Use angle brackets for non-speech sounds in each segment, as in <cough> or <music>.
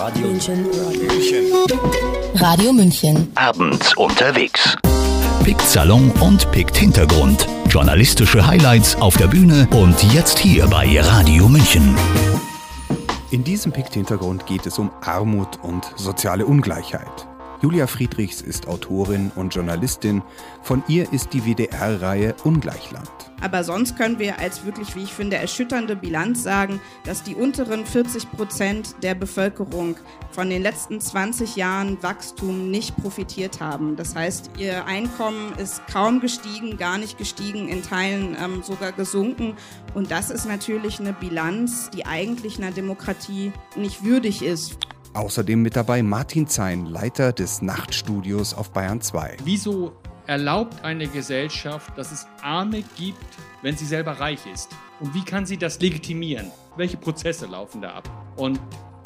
Radio München. München. Radio München. Abends unterwegs. Pickt Salon und Pickt Hintergrund. Journalistische Highlights auf der Bühne und jetzt hier bei Radio München. In diesem Pickt Hintergrund geht es um Armut und soziale Ungleichheit. Julia Friedrichs ist Autorin und Journalistin. Von ihr ist die WDR-Reihe Ungleichland. Aber sonst können wir als wirklich, wie ich finde, erschütternde Bilanz sagen, dass die unteren 40 Prozent der Bevölkerung von den letzten 20 Jahren Wachstum nicht profitiert haben. Das heißt, ihr Einkommen ist kaum gestiegen, gar nicht gestiegen, in Teilen ähm, sogar gesunken. Und das ist natürlich eine Bilanz, die eigentlich einer Demokratie nicht würdig ist. Außerdem mit dabei Martin Zein, Leiter des Nachtstudios auf Bayern 2. Wieso erlaubt eine Gesellschaft, dass es Arme gibt, wenn sie selber reich ist? Und wie kann sie das legitimieren? Welche Prozesse laufen da ab? Und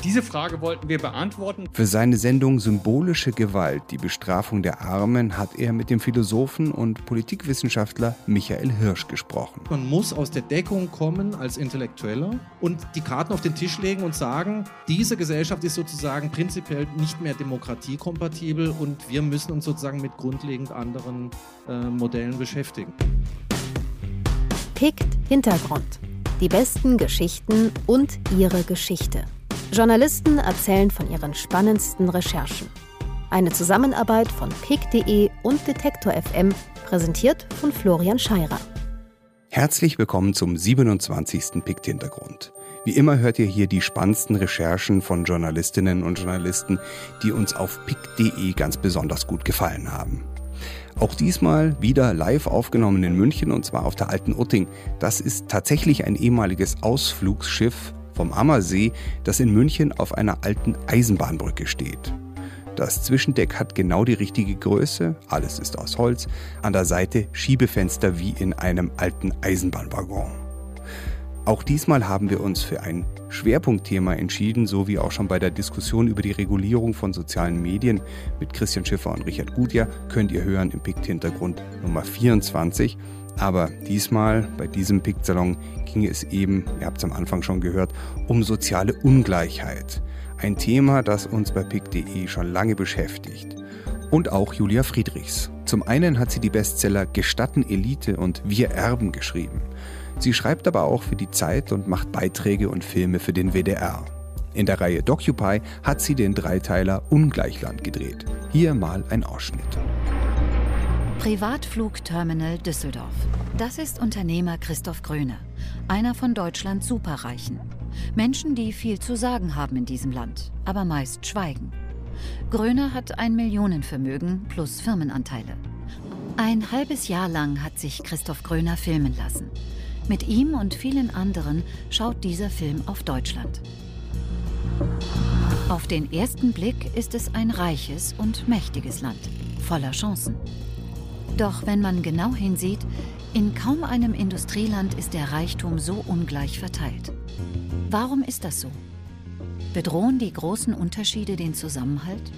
diese Frage wollten wir beantworten. Für seine Sendung Symbolische Gewalt, die Bestrafung der Armen, hat er mit dem Philosophen und Politikwissenschaftler Michael Hirsch gesprochen. Man muss aus der Deckung kommen als Intellektueller und die Karten auf den Tisch legen und sagen, diese Gesellschaft ist sozusagen prinzipiell nicht mehr demokratiekompatibel und wir müssen uns sozusagen mit grundlegend anderen äh, Modellen beschäftigen. Pickt Hintergrund. Die besten Geschichten und ihre Geschichte. Journalisten erzählen von ihren spannendsten Recherchen. Eine Zusammenarbeit von pick.de und Detektor FM, präsentiert von Florian Scheirer. Herzlich willkommen zum 27. Pikt Hintergrund. Wie immer hört ihr hier die spannendsten Recherchen von Journalistinnen und Journalisten, die uns auf pick.de ganz besonders gut gefallen haben. Auch diesmal wieder live aufgenommen in München und zwar auf der Alten Utting. Das ist tatsächlich ein ehemaliges Ausflugsschiff vom Ammersee, das in München auf einer alten Eisenbahnbrücke steht. Das Zwischendeck hat genau die richtige Größe, alles ist aus Holz, an der Seite Schiebefenster wie in einem alten Eisenbahnwaggon. Auch diesmal haben wir uns für ein Schwerpunktthema entschieden, so wie auch schon bei der Diskussion über die Regulierung von sozialen Medien mit Christian Schiffer und Richard Gutjahr könnt ihr hören im Pikt-Hintergrund Nummer 24. Aber diesmal, bei diesem Pikt-Salon, ging es eben, ihr habt es am Anfang schon gehört, um soziale Ungleichheit. Ein Thema, das uns bei pick.de schon lange beschäftigt. Und auch Julia Friedrichs. Zum einen hat sie die Bestseller Gestatten Elite und Wir Erben geschrieben. Sie schreibt aber auch für die Zeit und macht Beiträge und Filme für den WDR. In der Reihe Docupy hat sie den Dreiteiler Ungleichland gedreht. Hier mal ein Ausschnitt. Privatflugterminal Düsseldorf. Das ist Unternehmer Christoph Gröne, einer von Deutschlands Superreichen. Menschen, die viel zu sagen haben in diesem Land, aber meist schweigen. Gröne hat ein Millionenvermögen plus Firmenanteile. Ein halbes Jahr lang hat sich Christoph Gröner filmen lassen. Mit ihm und vielen anderen schaut dieser Film auf Deutschland. Auf den ersten Blick ist es ein reiches und mächtiges Land, voller Chancen. Doch wenn man genau hinsieht, in kaum einem Industrieland ist der Reichtum so ungleich verteilt. Warum ist das so? Bedrohen die großen Unterschiede den Zusammenhalt?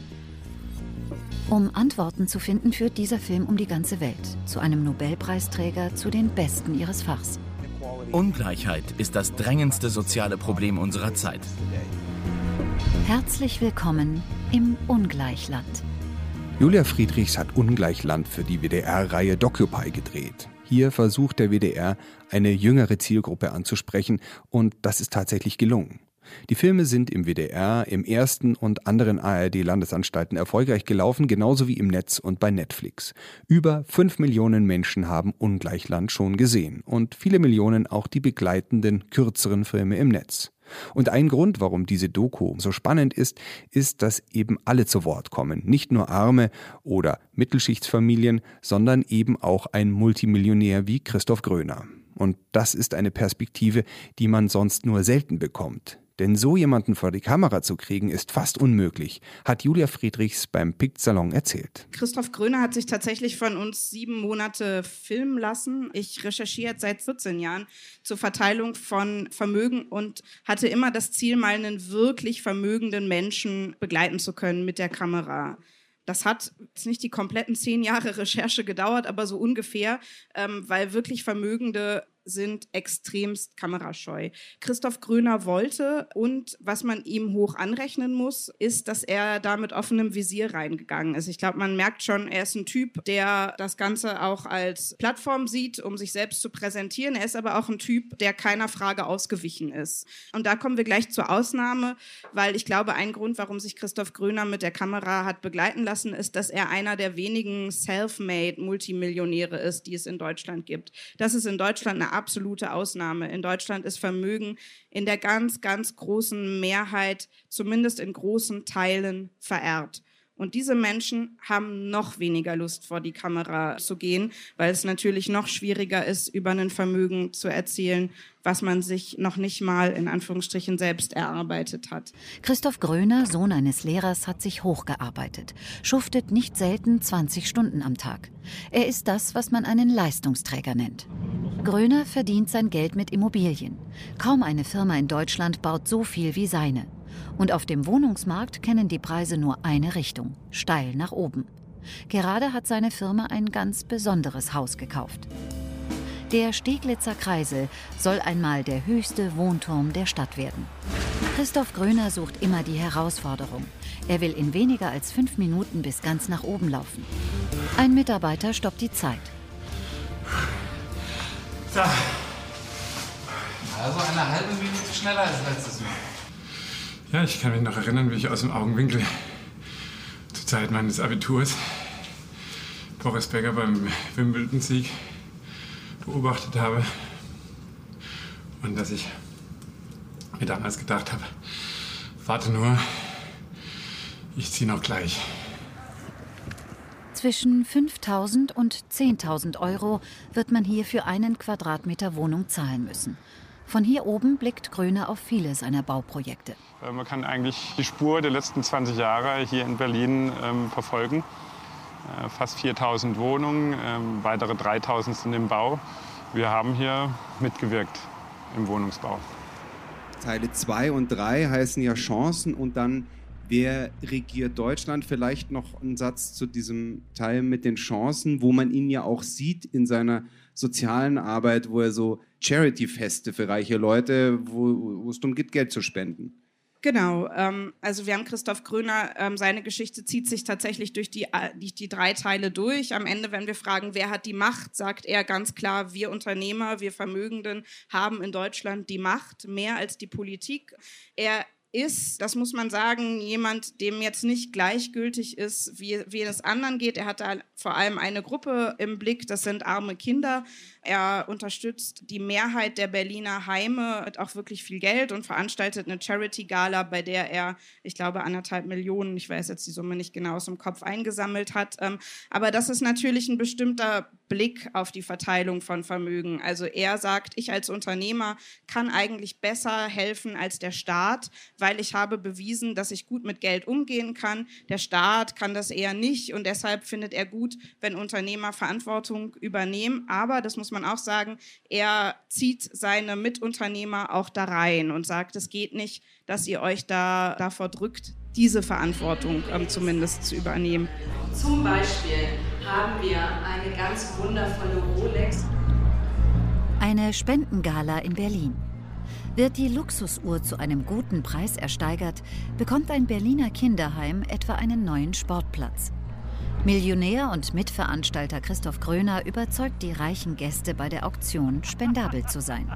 Um Antworten zu finden, führt dieser Film um die ganze Welt, zu einem Nobelpreisträger, zu den Besten ihres Fachs. Ungleichheit ist das drängendste soziale Problem unserer Zeit. Herzlich willkommen im Ungleichland. Julia Friedrichs hat Ungleichland für die WDR-Reihe Docupy gedreht. Hier versucht der WDR, eine jüngere Zielgruppe anzusprechen und das ist tatsächlich gelungen. Die Filme sind im WDR, im ersten und anderen ARD-Landesanstalten erfolgreich gelaufen, genauso wie im Netz und bei Netflix. Über fünf Millionen Menschen haben Ungleichland schon gesehen und viele Millionen auch die begleitenden, kürzeren Filme im Netz. Und ein Grund, warum diese Doku so spannend ist, ist, dass eben alle zu Wort kommen. Nicht nur Arme oder Mittelschichtsfamilien, sondern eben auch ein Multimillionär wie Christoph Gröner. Und das ist eine Perspektive, die man sonst nur selten bekommt. Denn so jemanden vor die Kamera zu kriegen, ist fast unmöglich, hat Julia Friedrichs beim Pict Salon erzählt. Christoph Gröner hat sich tatsächlich von uns sieben Monate filmen lassen. Ich recherchiere seit 14 Jahren zur Verteilung von Vermögen und hatte immer das Ziel, mal einen wirklich vermögenden Menschen begleiten zu können mit der Kamera. Das hat jetzt nicht die kompletten zehn Jahre Recherche gedauert, aber so ungefähr, ähm, weil wirklich Vermögende sind extremst kamerascheu. Christoph Gröner wollte und was man ihm hoch anrechnen muss, ist, dass er da mit offenem Visier reingegangen ist. Ich glaube, man merkt schon, er ist ein Typ, der das Ganze auch als Plattform sieht, um sich selbst zu präsentieren. Er ist aber auch ein Typ, der keiner Frage ausgewichen ist. Und da kommen wir gleich zur Ausnahme, weil ich glaube, ein Grund, warum sich Christoph Gröner mit der Kamera hat begleiten lassen, ist, dass er einer der wenigen self-made Multimillionäre ist, die es in Deutschland gibt. Das ist in Deutschland eine absolute Ausnahme. In Deutschland ist Vermögen in der ganz, ganz großen Mehrheit, zumindest in großen Teilen, vererbt. Und diese Menschen haben noch weniger Lust, vor die Kamera zu gehen, weil es natürlich noch schwieriger ist, über ein Vermögen zu erzählen, was man sich noch nicht mal in Anführungsstrichen selbst erarbeitet hat. Christoph Gröner, Sohn eines Lehrers, hat sich hochgearbeitet, schuftet nicht selten 20 Stunden am Tag. Er ist das, was man einen Leistungsträger nennt. Gröner verdient sein Geld mit Immobilien. Kaum eine Firma in Deutschland baut so viel wie seine. Und auf dem Wohnungsmarkt kennen die Preise nur eine Richtung, steil nach oben. Gerade hat seine Firma ein ganz besonderes Haus gekauft. Der Steglitzer Kreisel soll einmal der höchste Wohnturm der Stadt werden. Christoph Gröner sucht immer die Herausforderung. Er will in weniger als fünf Minuten bis ganz nach oben laufen. Ein Mitarbeiter stoppt die Zeit. So. Also eine halbe Minute schneller als letztes Mal. Ja, ich kann mich noch erinnern, wie ich aus dem Augenwinkel zur Zeit meines Abiturs Boris Becker beim Wimbledon-Sieg beobachtet habe. Und dass ich mir damals gedacht habe, warte nur, ich ziehe noch gleich. Zwischen 5.000 und 10.000 Euro wird man hier für einen Quadratmeter Wohnung zahlen müssen. Von hier oben blickt Gröner auf viele seiner Bauprojekte. Äh, man kann eigentlich die Spur der letzten 20 Jahre hier in Berlin ähm, verfolgen. Äh, fast 4000 Wohnungen, ähm, weitere 3000 sind im Bau. Wir haben hier mitgewirkt im Wohnungsbau. Teile 2 und 3 heißen ja Chancen und dann Wer regiert Deutschland? Vielleicht noch ein Satz zu diesem Teil mit den Chancen, wo man ihn ja auch sieht in seiner sozialen Arbeit, wo er so Charity-Feste für reiche Leute, wo, wo es darum geht, Geld zu spenden. Genau, ähm, also wir haben Christoph Gröner, ähm, seine Geschichte zieht sich tatsächlich durch die, äh, die, die drei Teile durch. Am Ende, wenn wir fragen, wer hat die Macht, sagt er ganz klar, wir Unternehmer, wir Vermögenden haben in Deutschland die Macht, mehr als die Politik. Er ist, das muss man sagen, jemand, dem jetzt nicht gleichgültig ist, wie, wie es anderen geht. Er hat da vor allem eine Gruppe im Blick, das sind arme Kinder. Er unterstützt die Mehrheit der Berliner Heime mit auch wirklich viel Geld und veranstaltet eine Charity-Gala, bei der er, ich glaube, anderthalb Millionen, ich weiß jetzt die Summe nicht genau aus dem Kopf, eingesammelt hat. Ähm, aber das ist natürlich ein bestimmter Blick auf die Verteilung von Vermögen. Also er sagt, ich als Unternehmer kann eigentlich besser helfen als der Staat, weil ich habe bewiesen, dass ich gut mit Geld umgehen kann. Der Staat kann das eher nicht und deshalb findet er gut, wenn Unternehmer Verantwortung übernehmen. Aber das muss man auch sagen, er zieht seine Mitunternehmer auch da rein und sagt, es geht nicht, dass ihr euch da davor drückt, diese Verantwortung ähm, zumindest zu übernehmen. Zum Beispiel haben wir eine ganz wundervolle Rolex. Eine Spendengala in Berlin. Wird die Luxusuhr zu einem guten Preis ersteigert, bekommt ein Berliner Kinderheim etwa einen neuen Sportplatz. Millionär und Mitveranstalter Christoph Gröner überzeugt die reichen Gäste bei der Auktion, spendabel zu sein.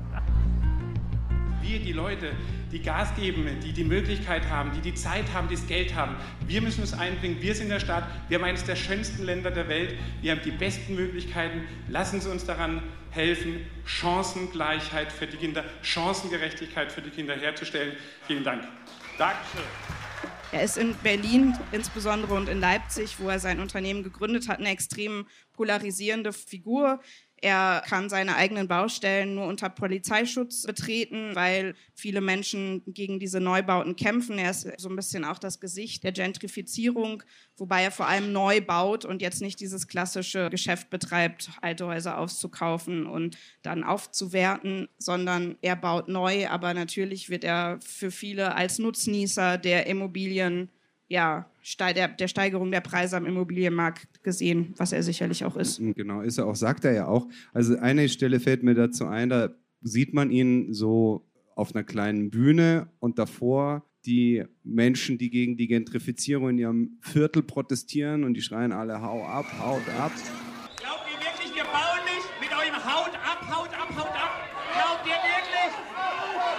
Wir, die Leute, die Gas geben, die die Möglichkeit haben, die die Zeit haben, die das Geld haben, wir müssen es einbringen. Wir sind der Staat, wir haben eines der schönsten Länder der Welt, wir haben die besten Möglichkeiten. Lassen Sie uns daran helfen, Chancengleichheit für die Kinder, Chancengerechtigkeit für die Kinder herzustellen. Vielen Dank. Dankeschön. Er ist in Berlin insbesondere und in Leipzig, wo er sein Unternehmen gegründet hat, eine extrem polarisierende Figur. Er kann seine eigenen Baustellen nur unter Polizeischutz betreten, weil viele Menschen gegen diese Neubauten kämpfen. Er ist so ein bisschen auch das Gesicht der Gentrifizierung, wobei er vor allem neu baut und jetzt nicht dieses klassische Geschäft betreibt, alte Häuser aufzukaufen und dann aufzuwerten, sondern er baut neu, aber natürlich wird er für viele als Nutznießer der Immobilien ja, der, der Steigerung der Preise am Immobilienmarkt gesehen, was er sicherlich auch ist. Genau, ist er auch, sagt er ja auch. Also eine Stelle fällt mir dazu ein, da sieht man ihn so auf einer kleinen Bühne und davor die Menschen, die gegen die Gentrifizierung in ihrem Viertel protestieren und die schreien alle, hau ab, haut ab. Glaubt ihr wirklich, wir bauen nicht mit eurem Haut ab, haut ab, haut ab? Glaubt ihr wirklich?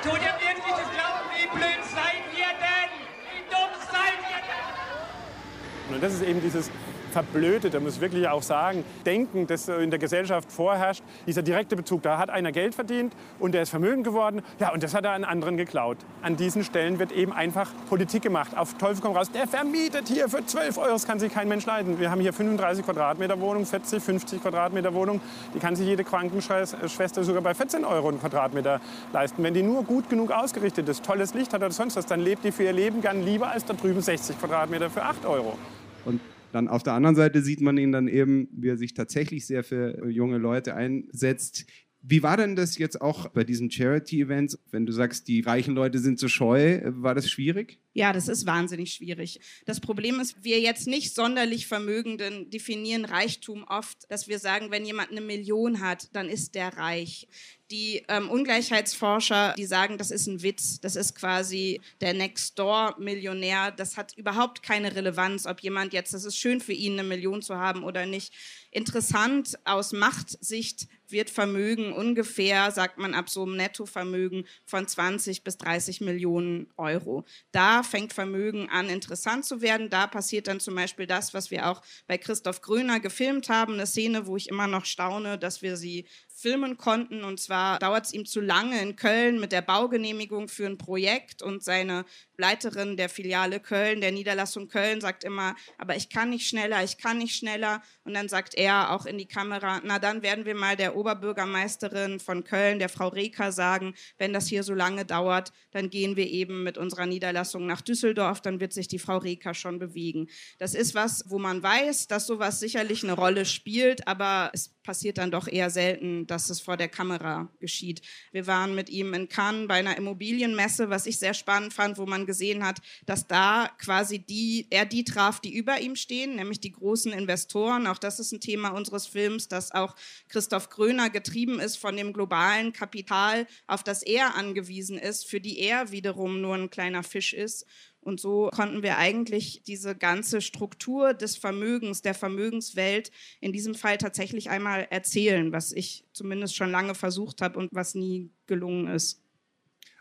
Tut ihr wirklich das glauben? Wie blöd seid ihr denn? Wie dumm seid ihr denn? Und das ist eben dieses verblödet, da muss ich wirklich auch sagen, Denken, das in der Gesellschaft vorherrscht, dieser direkte Bezug. Da hat einer Geld verdient und der ist vermögend geworden, ja, und das hat er an anderen geklaut. An diesen Stellen wird eben einfach Politik gemacht. Auf Teufel komm raus, der vermietet hier für 12 Euro, das kann sich kein Mensch leiden. Wir haben hier 35 Quadratmeter Wohnung, 40, 50 Quadratmeter Wohnung, die kann sich jede Krankenschwester sogar bei 14 Euro einen Quadratmeter leisten. Wenn die nur gut genug ausgerichtet ist, tolles Licht hat oder sonst was, dann lebt die für ihr Leben gern lieber als da drüben 60 Quadratmeter für 8 Euro. Und dann auf der anderen Seite sieht man ihn dann eben, wie er sich tatsächlich sehr für junge Leute einsetzt. Wie war denn das jetzt auch bei diesen Charity-Events? Wenn du sagst, die reichen Leute sind so scheu, war das schwierig? Ja, das ist wahnsinnig schwierig. Das Problem ist, wir jetzt nicht sonderlich Vermögenden definieren Reichtum oft, dass wir sagen, wenn jemand eine Million hat, dann ist der reich. Die ähm, Ungleichheitsforscher, die sagen, das ist ein Witz, das ist quasi der Next-Door-Millionär. Das hat überhaupt keine Relevanz, ob jemand jetzt, das ist schön für ihn, eine Million zu haben oder nicht. Interessant aus Machtsicht wird Vermögen ungefähr, sagt man, ab so einem Nettovermögen von 20 bis 30 Millionen Euro. Da fängt Vermögen an, interessant zu werden. Da passiert dann zum Beispiel das, was wir auch bei Christoph Gröner gefilmt haben, eine Szene, wo ich immer noch staune, dass wir sie filmen konnten. Und zwar dauert es ihm zu lange in Köln mit der Baugenehmigung für ein Projekt. Und seine Leiterin der Filiale Köln, der Niederlassung Köln, sagt immer, aber ich kann nicht schneller, ich kann nicht schneller. Und dann sagt er auch in die Kamera, na dann werden wir mal der Oberbürgermeisterin von Köln, der Frau Reker, sagen, wenn das hier so lange dauert, dann gehen wir eben mit unserer Niederlassung nach Düsseldorf, dann wird sich die Frau Reker schon bewegen. Das ist was, wo man weiß, dass sowas sicherlich eine Rolle spielt, aber es passiert dann doch eher selten, dass es vor der Kamera geschieht. Wir waren mit ihm in Cannes bei einer Immobilienmesse, was ich sehr spannend fand, wo man gesehen hat, dass da quasi die, er die traf, die über ihm stehen, nämlich die großen Investoren. Auch das ist ein Thema unseres Films, dass auch Christoph Gröner getrieben ist von dem globalen Kapital, auf das er angewiesen ist, für die er wiederum nur ein kleiner Fisch ist. Und so konnten wir eigentlich diese ganze Struktur des Vermögens, der Vermögenswelt in diesem Fall tatsächlich einmal erzählen, was ich zumindest schon lange versucht habe und was nie gelungen ist.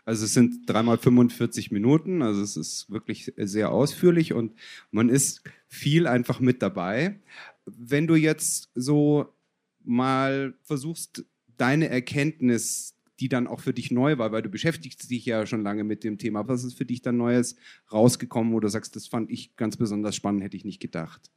Also es sind dreimal 45 Minuten, also es ist wirklich sehr ausführlich und man ist viel einfach mit dabei. Wenn du jetzt so mal versuchst, deine Erkenntnis die dann auch für dich neu war, weil du beschäftigst dich ja schon lange mit dem Thema. Was ist für dich dann Neues rausgekommen, wo du sagst, das fand ich ganz besonders spannend, hätte ich nicht gedacht?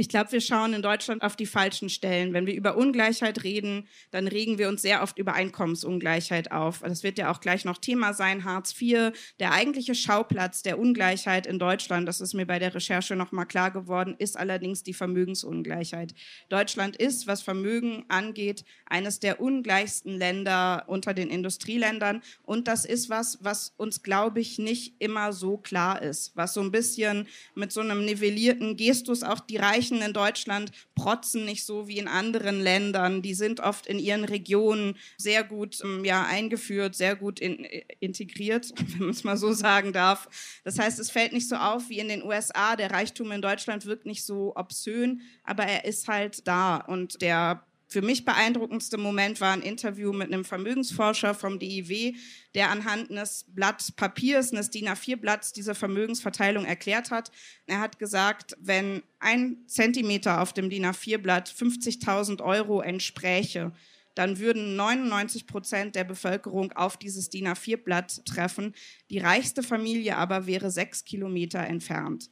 Ich glaube, wir schauen in Deutschland auf die falschen Stellen. Wenn wir über Ungleichheit reden, dann regen wir uns sehr oft über Einkommensungleichheit auf. Das wird ja auch gleich noch Thema sein, Hartz IV. Der eigentliche Schauplatz der Ungleichheit in Deutschland, das ist mir bei der Recherche nochmal klar geworden, ist allerdings die Vermögensungleichheit. Deutschland ist, was Vermögen angeht, eines der ungleichsten Länder unter den Industrieländern. Und das ist was, was uns, glaube ich, nicht immer so klar ist. Was so ein bisschen mit so einem nivellierten Gestus auch die Reichen Reichen in Deutschland protzen nicht so wie in anderen Ländern. Die sind oft in ihren Regionen sehr gut ähm, ja, eingeführt, sehr gut in, äh, integriert, <laughs> wenn man es mal so sagen darf. Das heißt, es fällt nicht so auf wie in den USA. Der Reichtum in Deutschland wirkt nicht so obszön, aber er ist halt da. Und der für mich beeindruckendste Moment war ein Interview mit einem Vermögensforscher vom DIW, der anhand eines Blatt Papiers, eines DIN A4-Blatts, diese Vermögensverteilung erklärt hat. Er hat gesagt, wenn ein Zentimeter auf dem DIN A4-Blatt 50.000 Euro entspräche, dann würden 99 Prozent der Bevölkerung auf dieses DIN A4-Blatt treffen. Die reichste Familie aber wäre sechs Kilometer entfernt.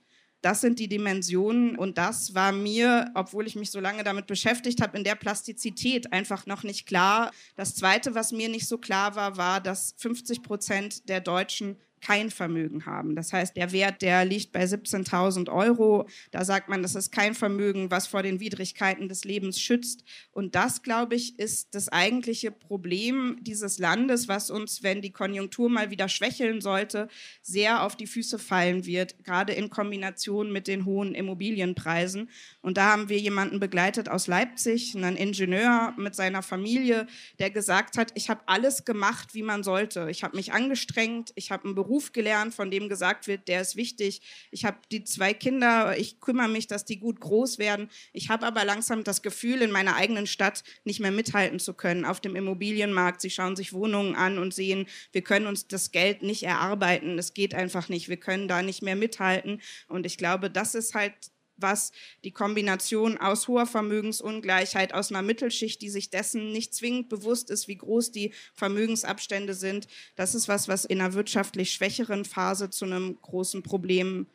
Das sind die Dimensionen und das war mir, obwohl ich mich so lange damit beschäftigt habe, in der Plastizität einfach noch nicht klar. Das Zweite, was mir nicht so klar war, war, dass 50 Prozent der Deutschen kein Vermögen haben. Das heißt, der Wert, der liegt bei 17.000 Euro. Da sagt man, das ist kein Vermögen, was vor den Widrigkeiten des Lebens schützt. Und das, glaube ich, ist das eigentliche Problem dieses Landes, was uns, wenn die Konjunktur mal wieder schwächeln sollte, sehr auf die Füße fallen wird, gerade in Kombination mit den hohen Immobilienpreisen. Und da haben wir jemanden begleitet aus Leipzig, einen Ingenieur mit seiner Familie, der gesagt hat, ich habe alles gemacht, wie man sollte. Ich habe mich angestrengt, ich habe einen Beruf gelernt, von dem gesagt wird, der ist wichtig. Ich habe die zwei Kinder, ich kümmere mich, dass die gut groß werden. Ich habe aber langsam das Gefühl, in meiner eigenen Stadt nicht mehr mithalten zu können auf dem Immobilienmarkt. Sie schauen sich Wohnungen an und sehen, wir können uns das Geld nicht erarbeiten. Es geht einfach nicht. Wir können da nicht mehr mithalten. Und ich glaube, das ist halt was die Kombination aus hoher Vermögensungleichheit, aus einer Mittelschicht, die sich dessen nicht zwingend bewusst ist, wie groß die Vermögensabstände sind, das ist was, was in einer wirtschaftlich schwächeren Phase zu einem großen Problem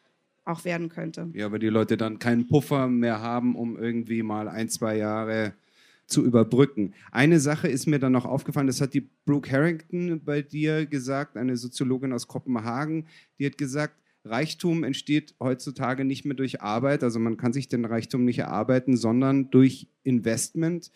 auch werden könnte. Ja, aber die Leute dann keinen Puffer mehr haben, um irgendwie mal ein, zwei Jahre zu überbrücken. Eine Sache ist mir dann noch aufgefallen, das hat die Brooke Harrington bei dir gesagt, eine Soziologin aus Kopenhagen, die hat gesagt, Reichtum entsteht heutzutage nicht mehr durch Arbeit, also man kann sich den Reichtum nicht erarbeiten, sondern durch Investment.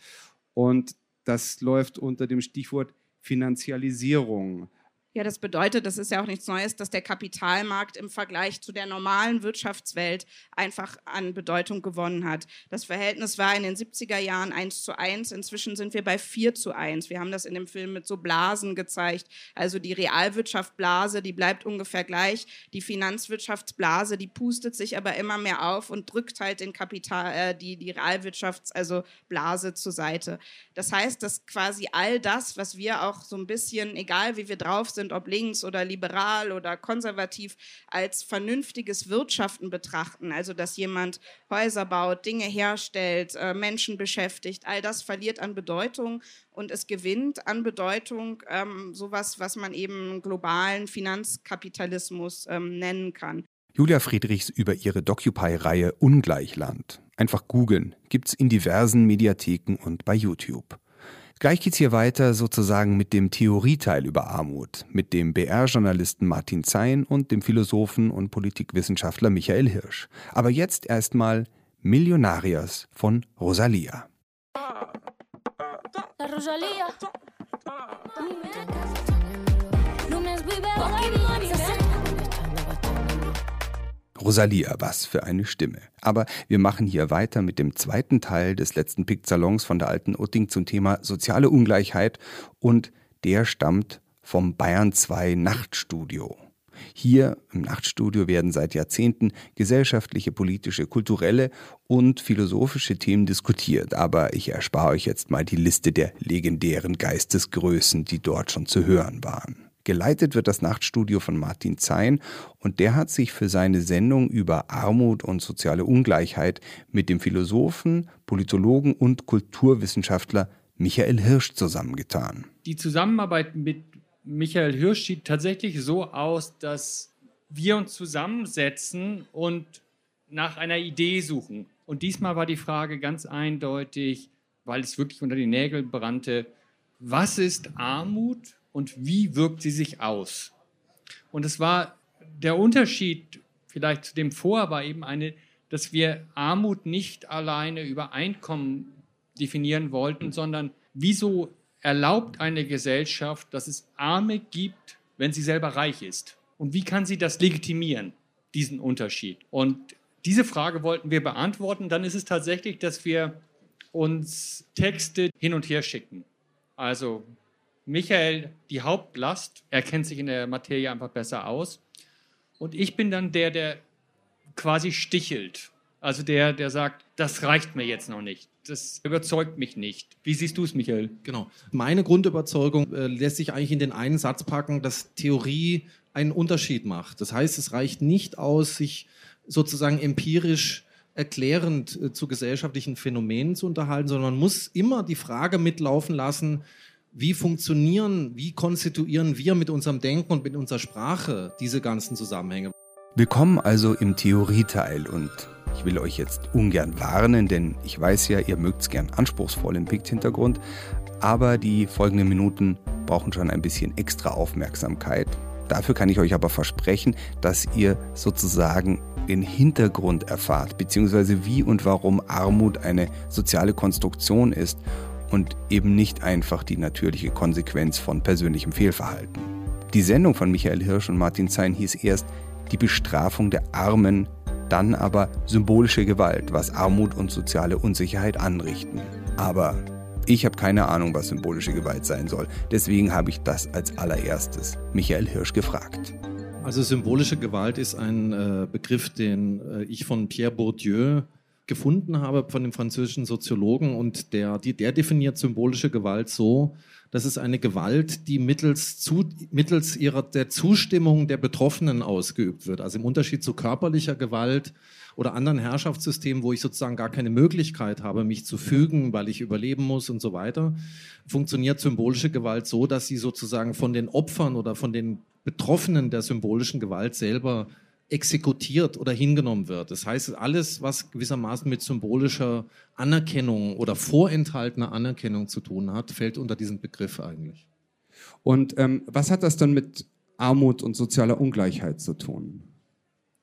Und das läuft unter dem Stichwort Finanzialisierung. Ja, das bedeutet, das ist ja auch nichts Neues, dass der Kapitalmarkt im Vergleich zu der normalen Wirtschaftswelt einfach an Bedeutung gewonnen hat. Das Verhältnis war in den 70er Jahren 1 zu 1, inzwischen sind wir bei 4 zu 1. Wir haben das in dem Film mit so Blasen gezeigt. Also die Realwirtschaftsblase, die bleibt ungefähr gleich. Die Finanzwirtschaftsblase, die pustet sich aber immer mehr auf und drückt halt den Kapital, äh, die, die Realwirtschafts-, also Blase zur Seite. Das heißt, dass quasi all das, was wir auch so ein bisschen, egal wie wir drauf sind, sind, ob links oder liberal oder konservativ, als vernünftiges Wirtschaften betrachten. Also dass jemand Häuser baut, Dinge herstellt, äh, Menschen beschäftigt, all das verliert an Bedeutung und es gewinnt an Bedeutung ähm, sowas, was man eben globalen Finanzkapitalismus ähm, nennen kann. Julia Friedrichs über ihre Docupy-Reihe Ungleichland. Einfach googeln, gibt's in diversen Mediatheken und bei YouTube. Gleich geht's hier weiter sozusagen mit dem Theorieteil über Armut, mit dem BR-Journalisten Martin Zein und dem Philosophen und Politikwissenschaftler Michael Hirsch. Aber jetzt erstmal Millionarias von Rosalia. La Rosalia. Rosalia, was für eine Stimme. Aber wir machen hier weiter mit dem zweiten Teil des letzten Pick-Salons von der alten Utting zum Thema soziale Ungleichheit und der stammt vom Bayern 2 Nachtstudio. Hier im Nachtstudio werden seit Jahrzehnten gesellschaftliche, politische, kulturelle und philosophische Themen diskutiert, aber ich erspare euch jetzt mal die Liste der legendären Geistesgrößen, die dort schon zu hören waren. Geleitet wird das Nachtstudio von Martin Zein und der hat sich für seine Sendung über Armut und soziale Ungleichheit mit dem Philosophen, Politologen und Kulturwissenschaftler Michael Hirsch zusammengetan. Die Zusammenarbeit mit Michael Hirsch sieht tatsächlich so aus, dass wir uns zusammensetzen und nach einer Idee suchen. Und diesmal war die Frage ganz eindeutig, weil es wirklich unter die Nägel brannte, was ist Armut und wie wirkt sie sich aus? Und es war der Unterschied vielleicht zu dem vor war eben eine, dass wir Armut nicht alleine über Einkommen definieren wollten, sondern wieso erlaubt eine Gesellschaft, dass es Arme gibt, wenn sie selber reich ist? Und wie kann sie das legitimieren, diesen Unterschied? Und diese Frage wollten wir beantworten. Dann ist es tatsächlich, dass wir uns Texte hin und her schicken. Also Michael die Hauptlast, er kennt sich in der Materie einfach besser aus. Und ich bin dann der, der quasi stichelt. Also der, der sagt, das reicht mir jetzt noch nicht. Das überzeugt mich nicht. Wie siehst du es, Michael? Genau. Meine Grundüberzeugung äh, lässt sich eigentlich in den einen Satz packen, dass Theorie einen Unterschied macht. Das heißt, es reicht nicht aus, sich sozusagen empirisch erklärend äh, zu gesellschaftlichen Phänomenen zu unterhalten, sondern man muss immer die Frage mitlaufen lassen, wie funktionieren, wie konstituieren wir mit unserem Denken und mit unserer Sprache diese ganzen Zusammenhänge? Willkommen also im Theorieteil und ich will euch jetzt ungern warnen, denn ich weiß ja, ihr mögt es gern anspruchsvoll im Pikt-Hintergrund, aber die folgenden Minuten brauchen schon ein bisschen extra Aufmerksamkeit, Dafür kann ich euch aber versprechen, dass ihr sozusagen den Hintergrund erfahrt, beziehungsweise wie und warum Armut eine soziale Konstruktion ist und eben nicht einfach die natürliche Konsequenz von persönlichem Fehlverhalten. Die Sendung von Michael Hirsch und Martin Zein hieß erst Die Bestrafung der Armen, dann aber symbolische Gewalt, was Armut und soziale Unsicherheit anrichten. Aber ich habe keine Ahnung, was symbolische Gewalt sein soll. Deswegen habe ich das als allererstes Michael Hirsch gefragt. Also symbolische Gewalt ist ein äh, Begriff, den äh, ich von Pierre Bourdieu gefunden habe, von dem französischen Soziologen. Und der, der definiert symbolische Gewalt so, dass es eine Gewalt, die mittels, zu, mittels ihrer, der Zustimmung der Betroffenen ausgeübt wird. Also im Unterschied zu körperlicher Gewalt oder anderen Herrschaftssystemen, wo ich sozusagen gar keine Möglichkeit habe, mich zu fügen, weil ich überleben muss und so weiter, funktioniert symbolische Gewalt so, dass sie sozusagen von den Opfern oder von den Betroffenen der symbolischen Gewalt selber exekutiert oder hingenommen wird. Das heißt, alles, was gewissermaßen mit symbolischer Anerkennung oder vorenthaltener Anerkennung zu tun hat, fällt unter diesen Begriff eigentlich. Und ähm, was hat das dann mit Armut und sozialer Ungleichheit zu tun?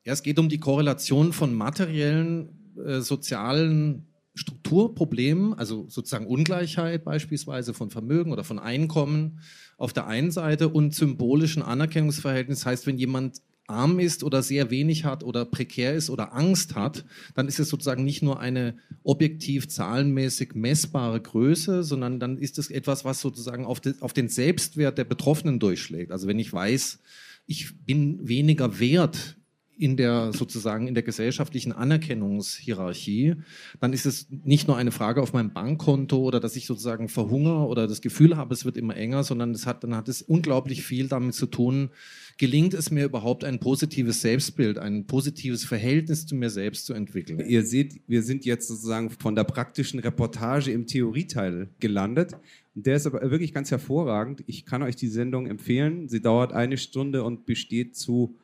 Ja, es geht um die Korrelation von materiellen, äh, sozialen Strukturproblemen, also sozusagen Ungleichheit beispielsweise von Vermögen oder von Einkommen auf der einen Seite und symbolischen Anerkennungsverhältnis. Das heißt, wenn jemand arm ist oder sehr wenig hat oder prekär ist oder Angst hat, dann ist es sozusagen nicht nur eine objektiv zahlenmäßig messbare Größe, sondern dann ist es etwas, was sozusagen auf, de, auf den Selbstwert der Betroffenen durchschlägt. Also wenn ich weiß, ich bin weniger wert in der sozusagen in der gesellschaftlichen Anerkennungshierarchie, dann ist es nicht nur eine Frage auf meinem Bankkonto oder dass ich sozusagen verhungere oder das Gefühl habe, es wird immer enger, sondern es hat, dann hat es unglaublich viel damit zu tun, gelingt es mir überhaupt ein positives Selbstbild, ein positives Verhältnis zu mir selbst zu entwickeln. Ihr seht, wir sind jetzt sozusagen von der praktischen Reportage im Theorieteil gelandet. Der ist aber wirklich ganz hervorragend. Ich kann euch die Sendung empfehlen. Sie dauert eine Stunde und besteht zu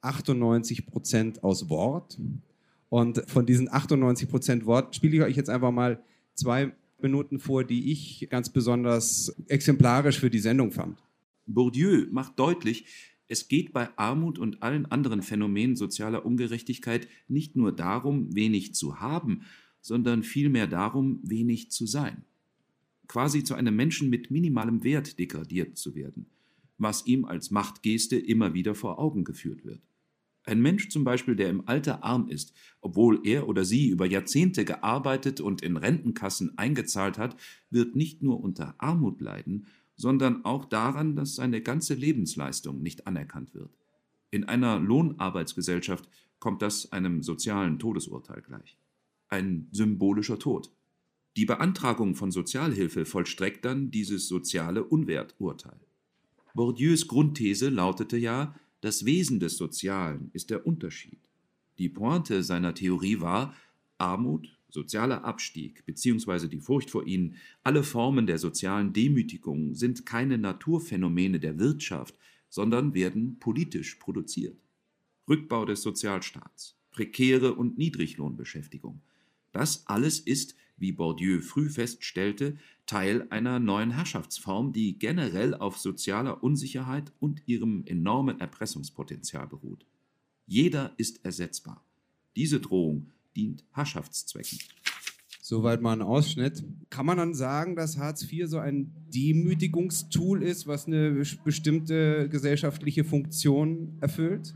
98 Prozent aus Wort. Und von diesen 98 Prozent Wort spiele ich euch jetzt einfach mal zwei Minuten vor, die ich ganz besonders exemplarisch für die Sendung fand. Bourdieu macht deutlich, es geht bei Armut und allen anderen Phänomenen sozialer Ungerechtigkeit nicht nur darum, wenig zu haben, sondern vielmehr darum, wenig zu sein. Quasi zu einem Menschen mit minimalem Wert degradiert zu werden, was ihm als Machtgeste immer wieder vor Augen geführt wird. Ein Mensch zum Beispiel, der im Alter arm ist, obwohl er oder sie über Jahrzehnte gearbeitet und in Rentenkassen eingezahlt hat, wird nicht nur unter Armut leiden, sondern auch daran, dass seine ganze Lebensleistung nicht anerkannt wird. In einer Lohnarbeitsgesellschaft kommt das einem sozialen Todesurteil gleich. Ein symbolischer Tod. Die Beantragung von Sozialhilfe vollstreckt dann dieses soziale Unwerturteil. Bourdieus Grundthese lautete ja, das Wesen des Sozialen ist der Unterschied. Die Pointe seiner Theorie war, Armut, sozialer Abstieg bzw. die Furcht vor ihnen, alle Formen der sozialen Demütigung sind keine Naturphänomene der Wirtschaft, sondern werden politisch produziert. Rückbau des Sozialstaats, prekäre und Niedriglohnbeschäftigung. Das alles ist, wie Bourdieu früh feststellte, Teil einer neuen Herrschaftsform, die generell auf sozialer Unsicherheit und ihrem enormen Erpressungspotenzial beruht. Jeder ist ersetzbar. Diese Drohung dient Herrschaftszwecken. Soweit mal ein Ausschnitt. Kann man dann sagen, dass Hartz IV so ein Demütigungstool ist, was eine bestimmte gesellschaftliche Funktion erfüllt?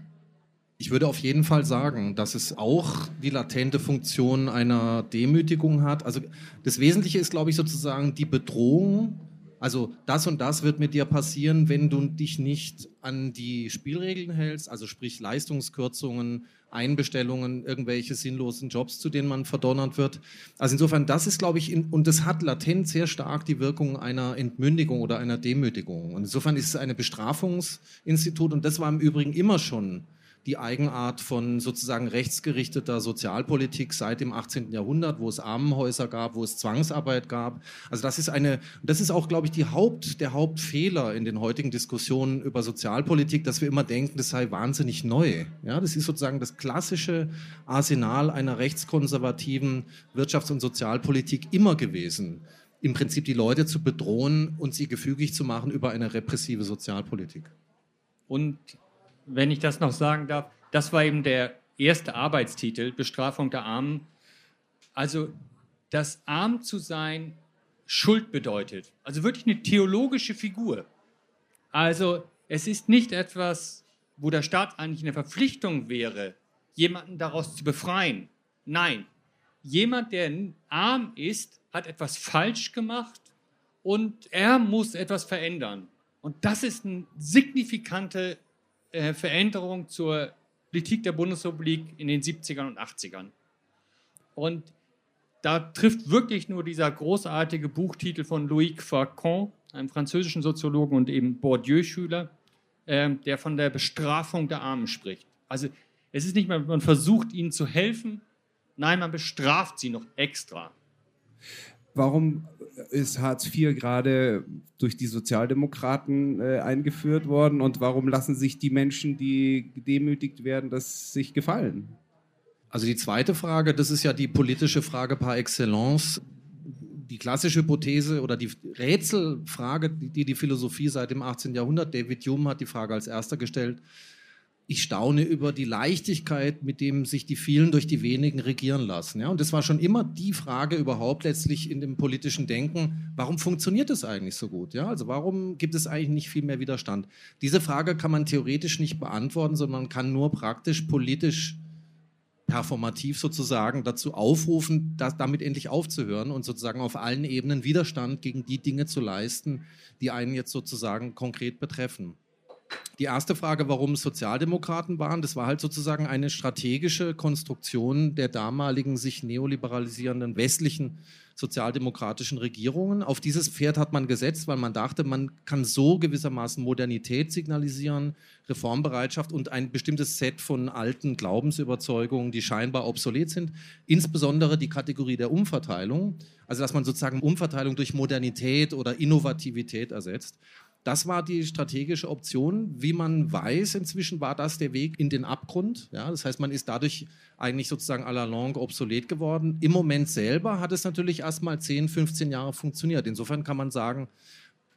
Ich würde auf jeden Fall sagen, dass es auch die latente Funktion einer Demütigung hat. Also das Wesentliche ist, glaube ich, sozusagen die Bedrohung. Also das und das wird mit dir passieren, wenn du dich nicht an die Spielregeln hältst, also sprich Leistungskürzungen, Einbestellungen, irgendwelche sinnlosen Jobs, zu denen man verdonnert wird. Also insofern, das ist, glaube ich, in, und das hat latent sehr stark die Wirkung einer Entmündigung oder einer Demütigung. Und insofern ist es ein Bestrafungsinstitut und das war im Übrigen immer schon die Eigenart von sozusagen rechtsgerichteter Sozialpolitik seit dem 18. Jahrhundert, wo es Armenhäuser gab, wo es Zwangsarbeit gab. Also das ist eine, das ist auch, glaube ich, die Haupt, der Hauptfehler in den heutigen Diskussionen über Sozialpolitik, dass wir immer denken, das sei wahnsinnig neu. Ja, das ist sozusagen das klassische Arsenal einer rechtskonservativen Wirtschafts- und Sozialpolitik immer gewesen im Prinzip die Leute zu bedrohen und sie gefügig zu machen über eine repressive Sozialpolitik. Und wenn ich das noch sagen darf, das war eben der erste Arbeitstitel, Bestrafung der Armen. Also, dass arm zu sein Schuld bedeutet. Also wirklich eine theologische Figur. Also, es ist nicht etwas, wo der Staat eigentlich eine Verpflichtung wäre, jemanden daraus zu befreien. Nein, jemand, der arm ist, hat etwas falsch gemacht und er muss etwas verändern. Und das ist eine signifikante äh, Veränderung zur Politik der Bundesrepublik in den 70ern und 80ern. Und da trifft wirklich nur dieser großartige Buchtitel von Loïc Facon, einem französischen Soziologen und eben Bourdieu-Schüler, äh, der von der Bestrafung der Armen spricht. Also es ist nicht mehr, man versucht ihnen zu helfen, nein, man bestraft sie noch extra. Warum ist Hartz IV gerade durch die Sozialdemokraten äh, eingeführt worden und warum lassen sich die Menschen, die gedemütigt werden, das sich gefallen? Also die zweite Frage, das ist ja die politische Frage par excellence. Die klassische Hypothese oder die Rätselfrage, die die Philosophie seit dem 18. Jahrhundert, David Hume hat die Frage als erster gestellt, ich staune über die Leichtigkeit, mit dem sich die vielen durch die wenigen regieren lassen. Ja? Und das war schon immer die Frage überhaupt letztlich in dem politischen Denken, warum funktioniert das eigentlich so gut? Ja? Also warum gibt es eigentlich nicht viel mehr Widerstand? Diese Frage kann man theoretisch nicht beantworten, sondern man kann nur praktisch politisch performativ sozusagen dazu aufrufen, das, damit endlich aufzuhören und sozusagen auf allen Ebenen Widerstand gegen die Dinge zu leisten, die einen jetzt sozusagen konkret betreffen. Die erste Frage, warum Sozialdemokraten waren, das war halt sozusagen eine strategische Konstruktion der damaligen sich neoliberalisierenden westlichen sozialdemokratischen Regierungen. Auf dieses Pferd hat man gesetzt, weil man dachte, man kann so gewissermaßen Modernität signalisieren, Reformbereitschaft und ein bestimmtes Set von alten Glaubensüberzeugungen, die scheinbar obsolet sind. Insbesondere die Kategorie der Umverteilung, also dass man sozusagen Umverteilung durch Modernität oder Innovativität ersetzt. Das war die strategische Option. Wie man weiß, inzwischen war das der Weg in den Abgrund. Ja, das heißt, man ist dadurch eigentlich sozusagen à la longue obsolet geworden. Im Moment selber hat es natürlich erst mal 10, 15 Jahre funktioniert. Insofern kann man sagen,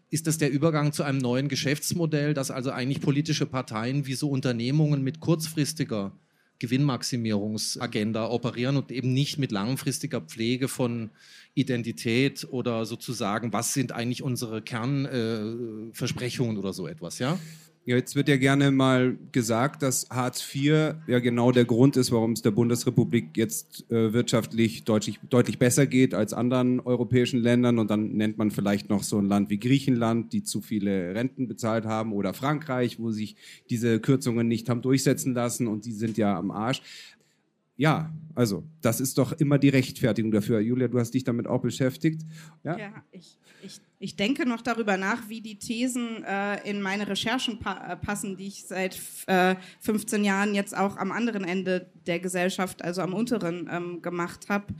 ist das der Übergang zu einem neuen Geschäftsmodell, dass also eigentlich politische Parteien wie so Unternehmungen mit kurzfristiger Gewinnmaximierungsagenda operieren und eben nicht mit langfristiger Pflege von Identität oder sozusagen, was sind eigentlich unsere Kernversprechungen äh, oder so etwas, ja? Ja, jetzt wird ja gerne mal gesagt, dass Hartz IV ja genau der Grund ist, warum es der Bundesrepublik jetzt äh, wirtschaftlich deutlich, deutlich besser geht als anderen europäischen Ländern. Und dann nennt man vielleicht noch so ein Land wie Griechenland, die zu viele Renten bezahlt haben, oder Frankreich, wo sich diese Kürzungen nicht haben durchsetzen lassen und die sind ja am Arsch. Ja, also das ist doch immer die Rechtfertigung dafür. Julia, du hast dich damit auch beschäftigt. Ja, ja ich, ich, ich denke noch darüber nach, wie die Thesen äh, in meine Recherchen pa äh, passen, die ich seit äh, 15 Jahren jetzt auch am anderen Ende der Gesellschaft, also am unteren, ähm, gemacht habe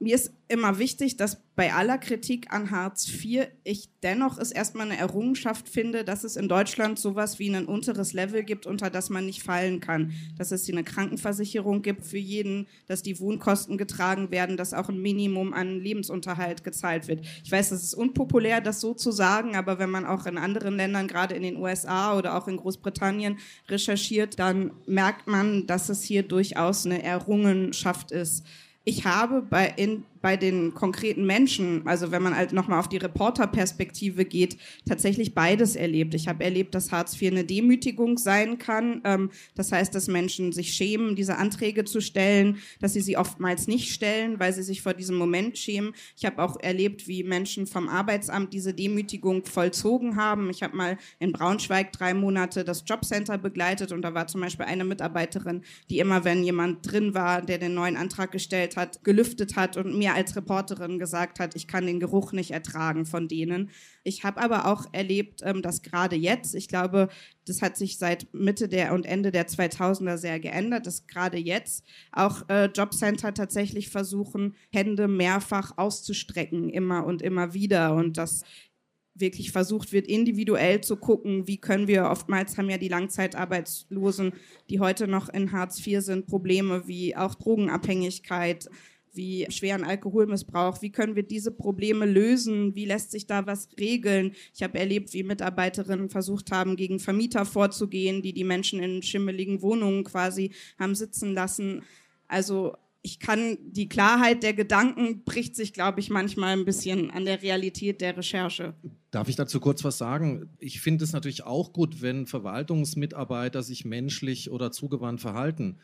mir ist immer wichtig, dass bei aller Kritik an Hartz IV ich dennoch es erstmal eine Errungenschaft finde, dass es in Deutschland sowas wie ein unteres Level gibt, unter das man nicht fallen kann. Dass es hier eine Krankenversicherung gibt für jeden, dass die Wohnkosten getragen werden, dass auch ein Minimum an Lebensunterhalt gezahlt wird. Ich weiß, es ist unpopulär, das so zu sagen, aber wenn man auch in anderen Ländern, gerade in den USA oder auch in Großbritannien recherchiert, dann merkt man, dass es hier durchaus eine Errungenschaft ist ich habe bei, in, bei den konkreten Menschen, also wenn man halt nochmal auf die Reporterperspektive geht, tatsächlich beides erlebt. Ich habe erlebt, dass Hartz IV eine Demütigung sein kann. Ähm, das heißt, dass Menschen sich schämen, diese Anträge zu stellen, dass sie sie oftmals nicht stellen, weil sie sich vor diesem Moment schämen. Ich habe auch erlebt, wie Menschen vom Arbeitsamt diese Demütigung vollzogen haben. Ich habe mal in Braunschweig drei Monate das Jobcenter begleitet und da war zum Beispiel eine Mitarbeiterin, die immer, wenn jemand drin war, der den neuen Antrag gestellt hat, gelüftet hat und mir mir als Reporterin gesagt hat, ich kann den Geruch nicht ertragen von denen. Ich habe aber auch erlebt, ähm, dass gerade jetzt, ich glaube, das hat sich seit Mitte der und Ende der 2000er sehr geändert, dass gerade jetzt auch äh, Jobcenter tatsächlich versuchen, Hände mehrfach auszustrecken, immer und immer wieder und dass wirklich versucht wird, individuell zu gucken, wie können wir, oftmals haben ja die Langzeitarbeitslosen, die heute noch in Hartz IV sind, Probleme wie auch Drogenabhängigkeit, wie schweren Alkoholmissbrauch. Wie können wir diese Probleme lösen? Wie lässt sich da was regeln? Ich habe erlebt, wie Mitarbeiterinnen versucht haben, gegen Vermieter vorzugehen, die die Menschen in schimmeligen Wohnungen quasi haben sitzen lassen. Also ich kann, die Klarheit der Gedanken bricht sich, glaube ich, manchmal ein bisschen an der Realität der Recherche. Darf ich dazu kurz was sagen? Ich finde es natürlich auch gut, wenn Verwaltungsmitarbeiter sich menschlich oder zugewandt verhalten.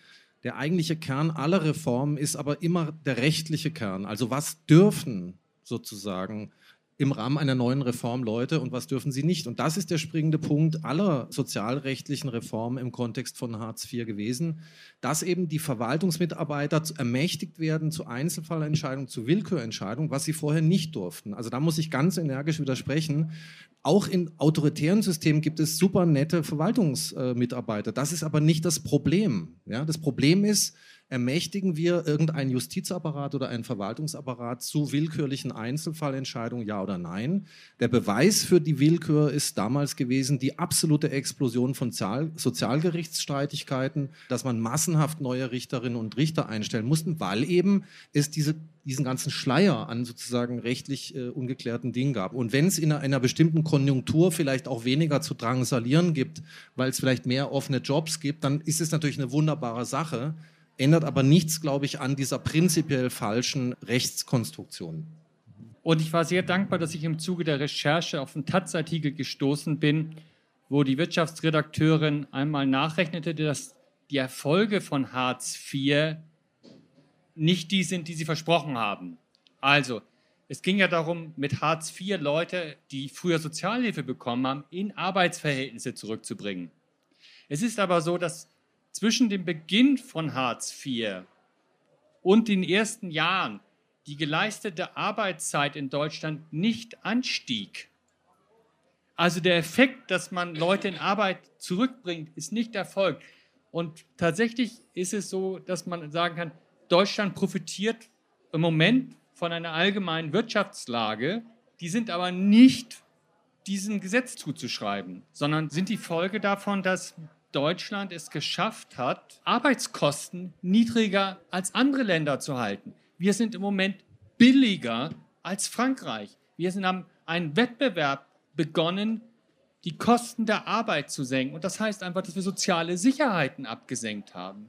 Der eigentliche Kern aller Reformen ist aber immer der rechtliche Kern. Also was dürfen sozusagen im Rahmen einer neuen Reform Leute und was dürfen sie nicht. Und das ist der springende Punkt aller sozialrechtlichen Reformen im Kontext von Hartz IV gewesen, dass eben die Verwaltungsmitarbeiter ermächtigt werden zu Einzelfallentscheidungen, zu Willkürentscheidungen, was sie vorher nicht durften. Also da muss ich ganz energisch widersprechen. Auch in autoritären Systemen gibt es super nette Verwaltungsmitarbeiter. Das ist aber nicht das Problem. Ja, das Problem ist, ermächtigen wir irgendeinen Justizapparat oder einen Verwaltungsapparat zu willkürlichen Einzelfallentscheidungen, ja oder nein? Der Beweis für die Willkür ist damals gewesen die absolute Explosion von Sozialgerichtsstreitigkeiten, dass man massenhaft neue Richterinnen und Richter einstellen musste, weil eben es diese, diesen ganzen Schleier an sozusagen rechtlich äh, ungeklärten Dingen gab. Und wenn es in einer, bestimmten Konjunktur vielleicht auch weniger zu drangsalieren gibt, weil es vielleicht mehr offene Jobs gibt, dann ist es natürlich eine wunderbare Sache ändert aber nichts, glaube ich, an dieser prinzipiell falschen Rechtskonstruktion. Und ich war sehr dankbar, dass ich im Zuge der Recherche auf einen Taz-Artikel gestoßen bin, wo die Wirtschaftsredakteurin einmal nachrechnete, dass die Erfolge von Hartz IV nicht die sind, die sie versprochen haben. Also, es ging ja darum, mit Hartz IV Leute, die früher Sozialhilfe bekommen haben, in Arbeitsverhältnisse zurückzubringen. Es ist aber so, dass zwischen dem Beginn von Hartz IV und den ersten Jahren die geleistete Arbeitszeit in Deutschland nicht anstieg. Also der Effekt, dass man Leute in Arbeit zurückbringt, ist nicht erfolgt. Und tatsächlich ist es so, dass man sagen kann, Deutschland profitiert im Moment von einer allgemeinen Wirtschaftslage, die sind aber nicht diesem Gesetz zuzuschreiben, sondern sind die Folge davon, dass Deutschland es geschafft hat, Arbeitskosten niedriger als andere Länder zu halten. Wir sind im Moment billiger als Frankreich. Wir sind, haben einen Wettbewerb begonnen, die Kosten der Arbeit zu senken. Und das heißt einfach, dass wir soziale Sicherheiten abgesenkt haben.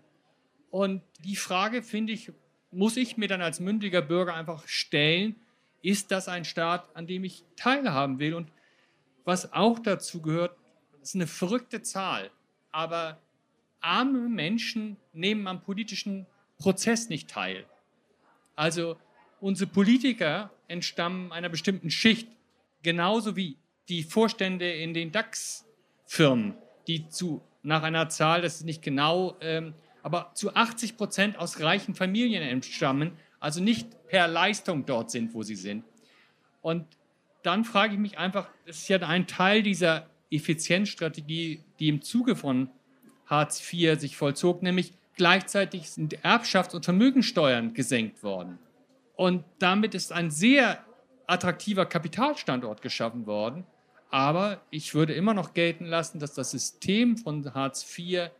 Und die Frage, finde ich, muss ich mir dann als mündiger Bürger einfach stellen, ist das ein Staat, an dem ich teilhaben will? Und was auch dazu gehört, ist eine verrückte Zahl aber arme Menschen nehmen am politischen Prozess nicht teil. Also unsere Politiker entstammen einer bestimmten Schicht, genauso wie die Vorstände in den DAX-Firmen, die zu, nach einer Zahl, das ist nicht genau, ähm, aber zu 80 Prozent aus reichen Familien entstammen, also nicht per Leistung dort sind, wo sie sind. Und dann frage ich mich einfach, das ist ja ein Teil dieser Effizienzstrategie, die im Zuge von Hartz IV sich vollzog, nämlich gleichzeitig sind Erbschafts- und Vermögensteuern gesenkt worden. Und damit ist ein sehr attraktiver Kapitalstandort geschaffen worden. Aber ich würde immer noch gelten lassen, dass das System von Hartz IV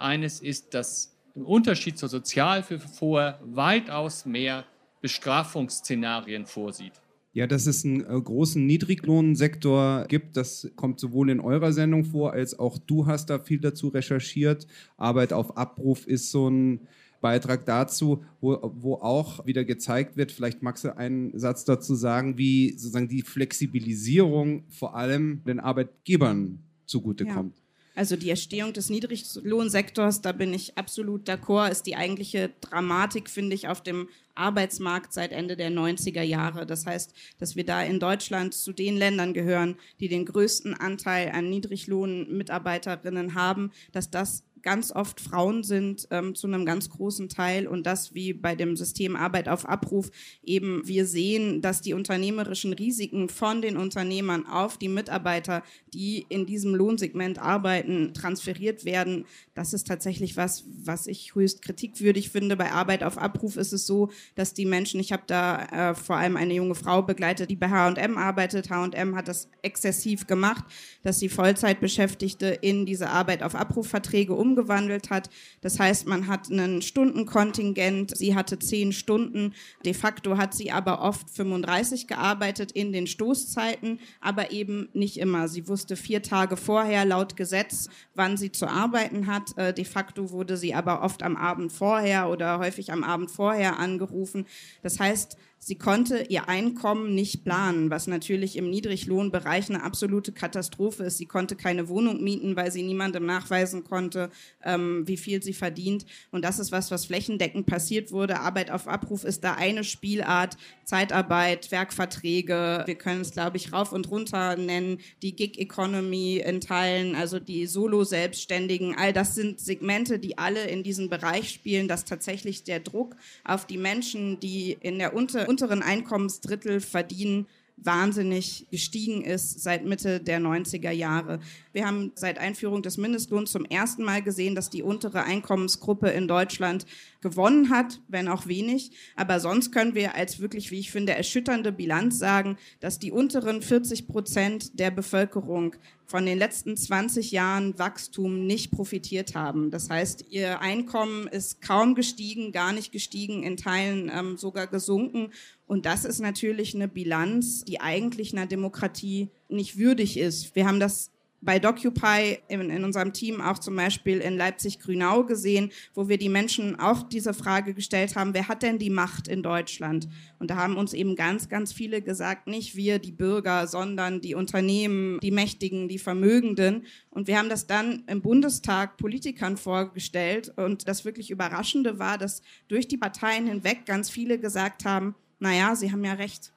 eines ist, das im Unterschied zur Sozialhilfe vorher weitaus mehr Bestrafungsszenarien vorsieht. Ja, dass es einen äh, großen Niedriglohnsektor gibt, das kommt sowohl in eurer Sendung vor, als auch du hast da viel dazu recherchiert. Arbeit auf Abruf ist so ein Beitrag dazu, wo, wo auch wieder gezeigt wird, vielleicht magst du einen Satz dazu sagen, wie sozusagen die Flexibilisierung vor allem den Arbeitgebern zugutekommt. Ja. Also die Erstehung des Niedriglohnsektors, da bin ich absolut d'accord, ist die eigentliche Dramatik, finde ich, auf dem Arbeitsmarkt seit Ende der 90er Jahre. Das heißt, dass wir da in Deutschland zu den Ländern gehören, die den größten Anteil an Niedriglohnmitarbeiterinnen haben, dass das ganz oft Frauen sind ähm, zu einem ganz großen Teil und das wie bei dem System Arbeit auf Abruf eben wir sehen, dass die unternehmerischen Risiken von den Unternehmern auf die Mitarbeiter, die in diesem Lohnsegment arbeiten, transferiert werden. Das ist tatsächlich was, was ich höchst kritikwürdig finde. Bei Arbeit auf Abruf ist es so, dass die Menschen, ich habe da äh, vor allem eine junge Frau begleitet, die bei H&M arbeitet. H&M hat das exzessiv gemacht, dass sie Vollzeitbeschäftigte in diese Arbeit auf Abrufverträge um umgewandelt hat. Das heißt, man hat einen Stundenkontingent. Sie hatte zehn Stunden. De facto hat sie aber oft 35 gearbeitet in den Stoßzeiten, aber eben nicht immer. Sie wusste vier Tage vorher laut Gesetz, wann sie zu arbeiten hat. Äh, de facto wurde sie aber oft am Abend vorher oder häufig am Abend vorher angerufen. Das heißt, Sie konnte ihr Einkommen nicht planen, was natürlich im Niedriglohnbereich eine absolute Katastrophe ist. Sie konnte keine Wohnung mieten, weil sie niemandem nachweisen konnte, ähm, wie viel sie verdient. Und das ist was, was flächendeckend passiert wurde. Arbeit auf Abruf ist da eine Spielart. Zeitarbeit, Werkverträge. Wir können es, glaube ich, rauf und runter nennen. Die Gig Economy in Teilen, also die Solo-Selbstständigen. All das sind Segmente, die alle in diesen Bereich spielen, dass tatsächlich der Druck auf die Menschen, die in der Unter unteren Einkommensdrittel verdienen, wahnsinnig gestiegen ist seit Mitte der 90er Jahre. Wir haben seit Einführung des Mindestlohns zum ersten Mal gesehen, dass die untere Einkommensgruppe in Deutschland gewonnen hat, wenn auch wenig. Aber sonst können wir als wirklich, wie ich finde, erschütternde Bilanz sagen, dass die unteren 40 Prozent der Bevölkerung von den letzten 20 Jahren Wachstum nicht profitiert haben. Das heißt, ihr Einkommen ist kaum gestiegen, gar nicht gestiegen, in Teilen ähm, sogar gesunken. Und das ist natürlich eine Bilanz, die eigentlich einer Demokratie nicht würdig ist. Wir haben das bei Docupy in, in, unserem Team auch zum Beispiel in Leipzig-Grünau gesehen, wo wir die Menschen auch diese Frage gestellt haben, wer hat denn die Macht in Deutschland? Und da haben uns eben ganz, ganz viele gesagt, nicht wir, die Bürger, sondern die Unternehmen, die Mächtigen, die Vermögenden. Und wir haben das dann im Bundestag Politikern vorgestellt. Und das wirklich Überraschende war, dass durch die Parteien hinweg ganz viele gesagt haben, naja, Sie haben ja recht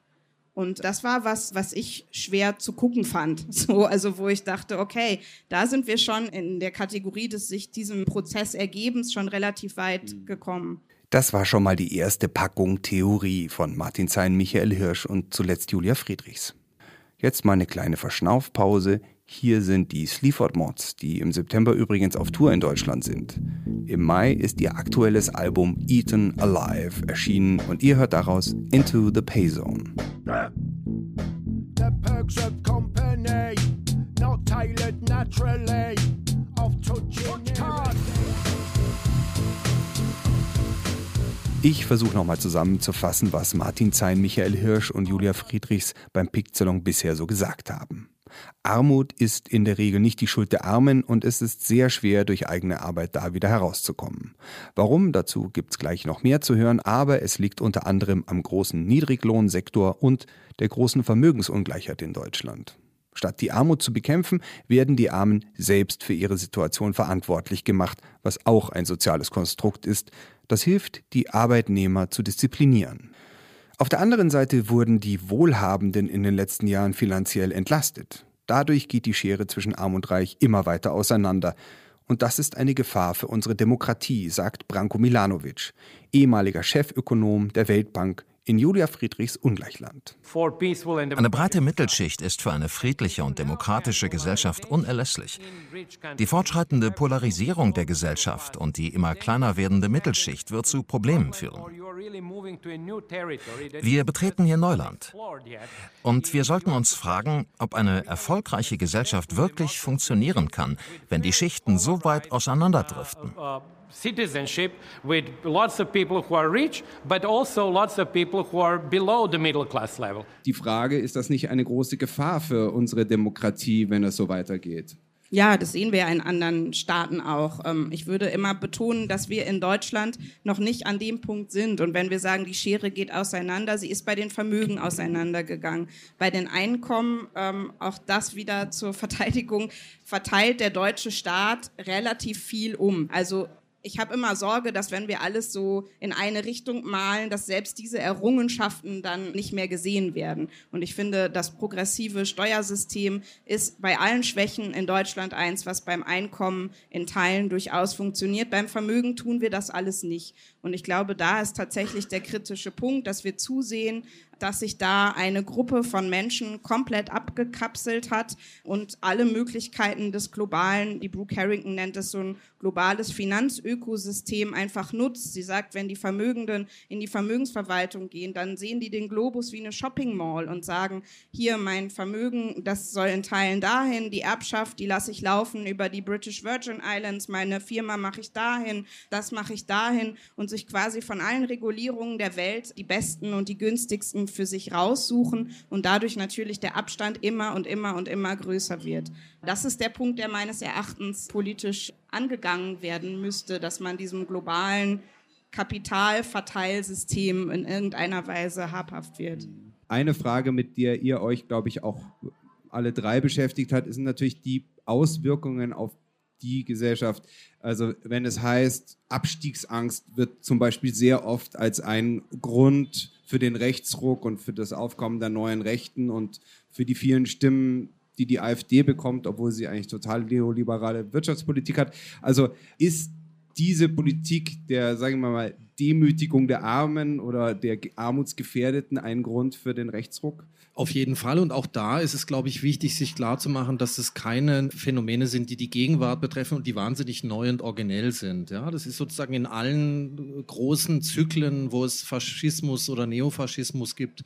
und das war was, was ich schwer zu gucken fand. <laughs> So, also wo ich dachte, okay, da sind wir schon in der Kategorie des sich diesem Prozess ergebens schon relativ weit mhm. gekommen. Das war schon mal die erste Packung Theorie von Martin Zein, Michael Hirsch und zuletzt Julia Friedrichs. Jetzt mal eine kleine Verschnaufpause. Hier sind die Sleaford Mods, die im September übrigens auf Tour in Deutschland sind. Im Mai ist ihr aktuelles Album Eaten Alive erschienen und ihr hört daraus Into the Pay Zone. The perks of company, not tailored naturally, of Ich versuche nochmal zusammenzufassen, was Martin Zein, Michael Hirsch und Julia Friedrichs beim Picksalon bisher so gesagt haben. Armut ist in der Regel nicht die Schuld der Armen und es ist sehr schwer, durch eigene Arbeit da wieder herauszukommen. Warum? Dazu gibt's gleich noch mehr zu hören, aber es liegt unter anderem am großen Niedriglohnsektor und der großen Vermögensungleichheit in Deutschland. Statt die Armut zu bekämpfen, werden die Armen selbst für ihre Situation verantwortlich gemacht, was auch ein soziales Konstrukt ist, das hilft, die Arbeitnehmer zu disziplinieren. Auf der anderen Seite wurden die Wohlhabenden in den letzten Jahren finanziell entlastet. Dadurch geht die Schere zwischen Arm und Reich immer weiter auseinander. Und das ist eine Gefahr für unsere Demokratie, sagt Branko Milanovic, ehemaliger Chefökonom der Weltbank in Julia Friedrichs Ungleichland. Eine breite Mittelschicht ist für eine friedliche und demokratische Gesellschaft unerlässlich. Die fortschreitende Polarisierung der Gesellschaft und die immer kleiner werdende Mittelschicht wird zu Problemen führen. Wir betreten hier Neuland. Und wir sollten uns fragen, ob eine erfolgreiche Gesellschaft wirklich funktionieren kann, wenn die Schichten so weit auseinanderdriften citizenship with lots of people who are rich, but also lots of people who are below the middle class level. Die Frage, ist das nicht eine große Gefahr für unsere Demokratie, wenn es so weitergeht? Ja, das sehen wir ja in anderen Staaten auch. Ähm, ich würde immer betonen, dass wir in Deutschland noch nicht an dem Punkt sind. Und wenn wir sagen, die Schere geht auseinander, sie ist bei den Vermögen auseinandergegangen. Bei den Einkommen, ähm, auch das wieder zur Verteidigung, verteilt der deutsche Staat relativ viel um. Also ich habe immer Sorge, dass wenn wir alles so in eine Richtung malen, dass selbst diese Errungenschaften dann nicht mehr gesehen werden. Und ich finde, das progressive Steuersystem ist bei allen Schwächen in Deutschland eins, was beim Einkommen in Teilen durchaus funktioniert. Beim Vermögen tun wir das alles nicht. Und ich glaube, da ist tatsächlich der kritische Punkt, dass wir zusehen, dass sich da eine Gruppe von Menschen komplett abgekapselt hat und alle Möglichkeiten des globalen, die Brooke Harrington nennt es so ein globales Finanzökosystem einfach nutzt. Sie sagt, wenn die Vermögenden in die Vermögensverwaltung gehen, dann sehen die den Globus wie eine Shopping Mall und sagen, hier mein Vermögen, das soll in Teilen dahin, die Erbschaft, die lasse ich laufen über die British Virgin Islands, meine Firma mache ich dahin, das mache ich dahin und sich quasi von allen Regulierungen der Welt die besten und die günstigsten für sich raussuchen und dadurch natürlich der Abstand immer und immer und immer größer wird. Das ist der Punkt, der meines Erachtens politisch angegangen werden müsste, dass man diesem globalen Kapitalverteilsystem in irgendeiner Weise habhaft wird. Eine Frage, mit der ihr euch, glaube ich, auch alle drei beschäftigt hat, sind natürlich die Auswirkungen auf die Gesellschaft. Also wenn es heißt, Abstiegsangst wird zum Beispiel sehr oft als ein Grund für den Rechtsruck und für das Aufkommen der neuen Rechten und für die vielen Stimmen, die die AfD bekommt, obwohl sie eigentlich total neoliberale Wirtschaftspolitik hat. Also ist diese Politik der, sagen wir mal, Demütigung der Armen oder der Armutsgefährdeten ein Grund für den Rechtsruck? Auf jeden Fall. Und auch da ist es, glaube ich, wichtig, sich klarzumachen, dass es keine Phänomene sind, die die Gegenwart betreffen und die wahnsinnig neu und originell sind. Ja, das ist sozusagen in allen großen Zyklen, wo es Faschismus oder Neofaschismus gibt,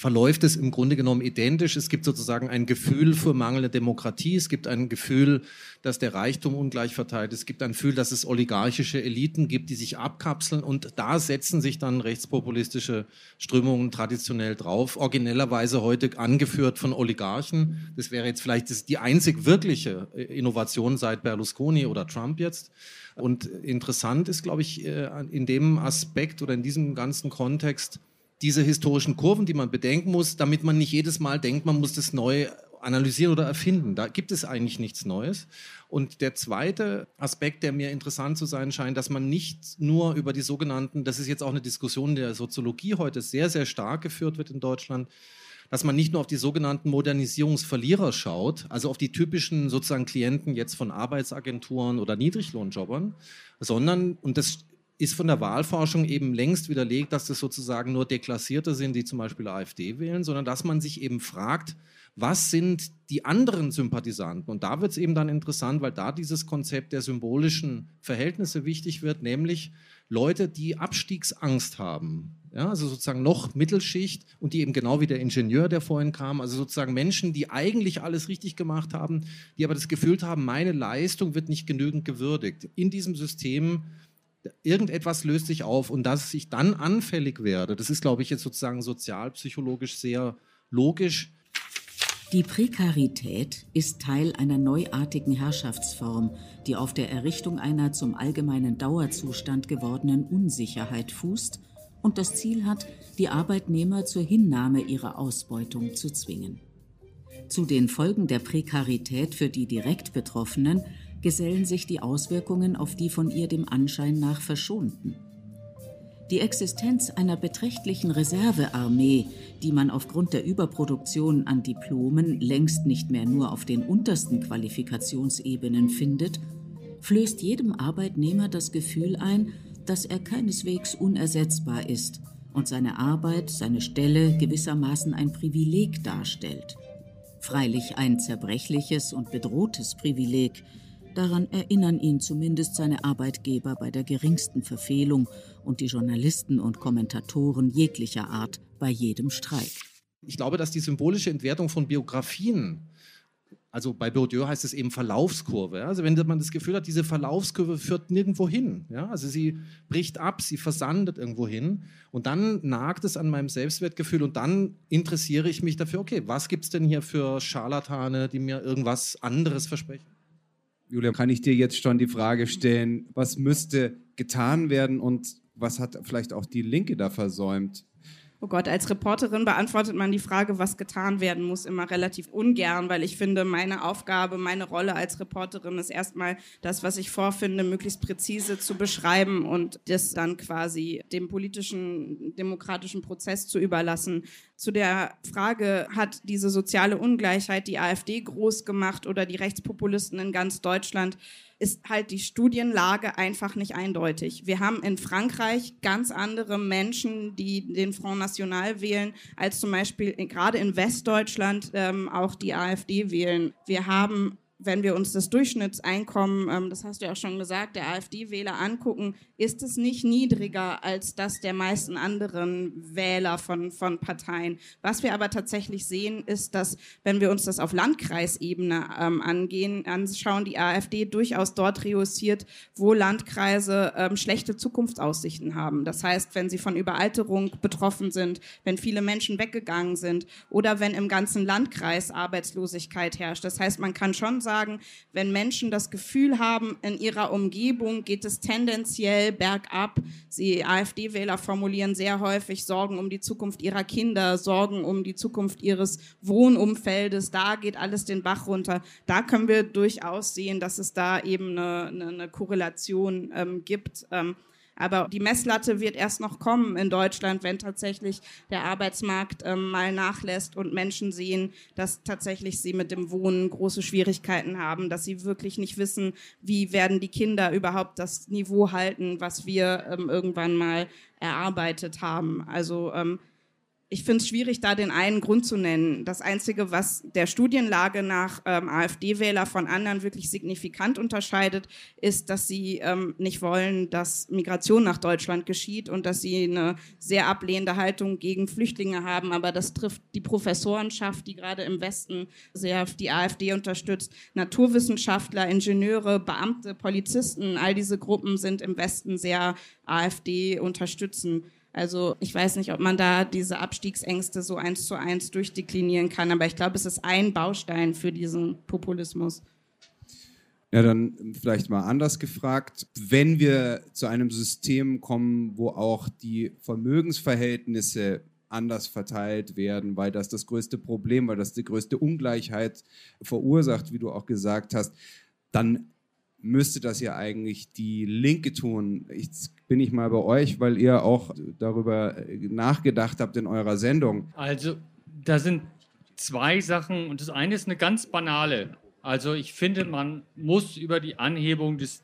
verläuft es im Grunde genommen identisch. Es gibt sozusagen ein Gefühl für mangelnde Demokratie. Es gibt ein Gefühl, dass der Reichtum ungleich verteilt ist. Es gibt ein Gefühl, dass es oligarchische Eliten gibt, die sich abkapseln. Und da setzen sich dann rechtspopulistische Strömungen traditionell drauf. Originellerweise heute angeführt von Oligarchen. Das wäre jetzt vielleicht die einzig wirkliche Innovation seit Berlusconi oder Trump jetzt. Und interessant ist, glaube ich, äh, in dem Aspekt oder in diesem ganzen Kontext, diese historischen Kurven, die man bedenken muss, damit man nicht jedes Mal denkt, man muss das neu analysieren oder erfinden. Da gibt es eigentlich nichts Neues. Und der zweite Aspekt, der mir interessant zu sein scheint, dass man nicht nur über die sogenannten, das ist jetzt auch eine Diskussion der Soziologie heute sehr, sehr stark geführt wird in Deutschland, dass man nicht nur auf die sogenannten Modernisierungsverlierer schaut, also auf die typischen sozusagen Klienten jetzt von Arbeitsagenturen oder Niedriglohnjobbern, sondern, und das ist von der Wahlforschung eben längst widerlegt, dass das sozusagen nur Deklassierte sind, die zum Beispiel AfD wählen, sondern dass man sich eben fragt, was sind die anderen Sympathisanten? Und da wird es eben dann interessant, weil da dieses Konzept der symbolischen Verhältnisse wichtig wird, nämlich Leute, die Abstiegsangst haben. Ja, also sozusagen noch Mittelschicht und die eben genau wie der Ingenieur, der vorhin kam, also sozusagen Menschen, die eigentlich alles richtig gemacht haben, die aber das Gefühl haben, meine Leistung wird nicht genügend gewürdigt. In diesem System irgendetwas löst sich auf und dass ich dann anfällig werde, das ist, glaube ich, jetzt sozusagen sozialpsychologisch sehr logisch. Die Prekarität ist Teil einer neuartigen Herrschaftsform, die auf der Errichtung einer zum allgemeinen Dauerzustand gewordenen Unsicherheit fußt und das Ziel hat, die Arbeitnehmer zur Hinnahme ihrer Ausbeutung zu zwingen. Zu den Folgen der Prekarität für die direkt Betroffenen gesellen sich die Auswirkungen auf die von ihr dem Anschein nach Verschonten. Die Existenz einer beträchtlichen Reservearmee, die man aufgrund der Überproduktion an Diplomen längst nicht mehr nur auf den untersten Qualifikationsebenen findet, flößt jedem Arbeitnehmer das Gefühl ein, dass er keineswegs unersetzbar ist und seine Arbeit, seine Stelle gewissermaßen ein Privileg darstellt. Freilich ein zerbrechliches und bedrohtes Privileg, Daran erinnern ihn zumindest seine Arbeitgeber bei der geringsten Verfehlung und die Journalisten und Kommentatoren jeglicher Art bei jedem Streik. Ich glaube, dass die symbolische Entwertung von Biografien also bei Bourdieu heißt es eben Verlaufskurve. Also wenn man das Gefühl hat, diese Verlaufskurve führt nirgendwo hin. Ja? Also sie bricht ab, sie versandet irgendwo hin. Und dann nagt es an meinem Selbstwertgefühl und dann interessiere ich mich dafür, okay, was gibt es denn hier für Scharlatane, die mir irgendwas anderes versprechen? Julia, kann ich dir jetzt schon die Frage stellen, was müsste getan werden und was hat vielleicht auch die Linke da versäumt? Oh Gott, als Reporterin beantwortet man die Frage, was getan werden muss, immer relativ ungern, weil ich finde, meine Aufgabe, meine Rolle als Reporterin ist erstmal das, was ich vorfinde, möglichst präzise zu beschreiben und das dann quasi dem politischen, demokratischen Prozess zu überlassen. Zu der Frage, hat diese soziale Ungleichheit die AfD groß gemacht oder die Rechtspopulisten in ganz Deutschland? Ist halt die Studienlage einfach nicht eindeutig. Wir haben in Frankreich ganz andere Menschen, die den Front National wählen, als zum Beispiel gerade in Westdeutschland ähm, auch die AfD wählen. Wir haben wenn wir uns das Durchschnittseinkommen, ähm, das hast du ja auch schon gesagt, der AfD-Wähler angucken, ist es nicht niedriger als das der meisten anderen Wähler von, von Parteien. Was wir aber tatsächlich sehen, ist, dass, wenn wir uns das auf Landkreisebene ähm, angehen, anschauen, die AfD durchaus dort reussiert, wo Landkreise ähm, schlechte Zukunftsaussichten haben. Das heißt, wenn sie von Überalterung betroffen sind, wenn viele Menschen weggegangen sind oder wenn im ganzen Landkreis Arbeitslosigkeit herrscht. Das heißt, man kann schon sagen, sagen, wenn Menschen das Gefühl haben, in ihrer Umgebung geht es tendenziell bergab. Sie AfD-Wähler formulieren sehr häufig Sorgen um die Zukunft ihrer Kinder, Sorgen um die Zukunft ihres Wohnumfeldes. Da geht alles den Bach runter. Da können wir durchaus sehen, dass es da eben eine, eine, eine Korrelation ähm, gibt. Ähm, aber die Messlatte wird erst noch kommen in Deutschland, wenn tatsächlich der Arbeitsmarkt ähm, mal nachlässt und Menschen sehen, dass tatsächlich sie mit dem Wohnen große Schwierigkeiten haben, dass sie wirklich nicht wissen, wie werden die Kinder überhaupt das Niveau halten, was wir ähm, irgendwann mal erarbeitet haben. Also ähm, ich finde es schwierig, da den einen Grund zu nennen. Das Einzige, was der Studienlage nach ähm, AfD-Wähler von anderen wirklich signifikant unterscheidet, ist, dass sie ähm, nicht wollen, dass Migration nach Deutschland geschieht und dass sie eine sehr ablehnende Haltung gegen Flüchtlinge haben. Aber das trifft die Professorenschaft, die gerade im Westen sehr die AfD unterstützt. Naturwissenschaftler, Ingenieure, Beamte, Polizisten, all diese Gruppen sind im Westen sehr AfD unterstützen. Also ich weiß nicht, ob man da diese Abstiegsängste so eins zu eins durchdeklinieren kann, aber ich glaube, es ist ein Baustein für diesen Populismus. Ja, dann vielleicht mal anders gefragt. Wenn wir zu einem System kommen, wo auch die Vermögensverhältnisse anders verteilt werden, weil das das größte Problem, weil das die größte Ungleichheit verursacht, wie du auch gesagt hast, dann müsste das ja eigentlich die Linke tun. Jetzt bin ich mal bei euch, weil ihr auch darüber nachgedacht habt in eurer Sendung. Also, da sind zwei Sachen und das eine ist eine ganz banale. Also, ich finde, man muss über die Anhebung des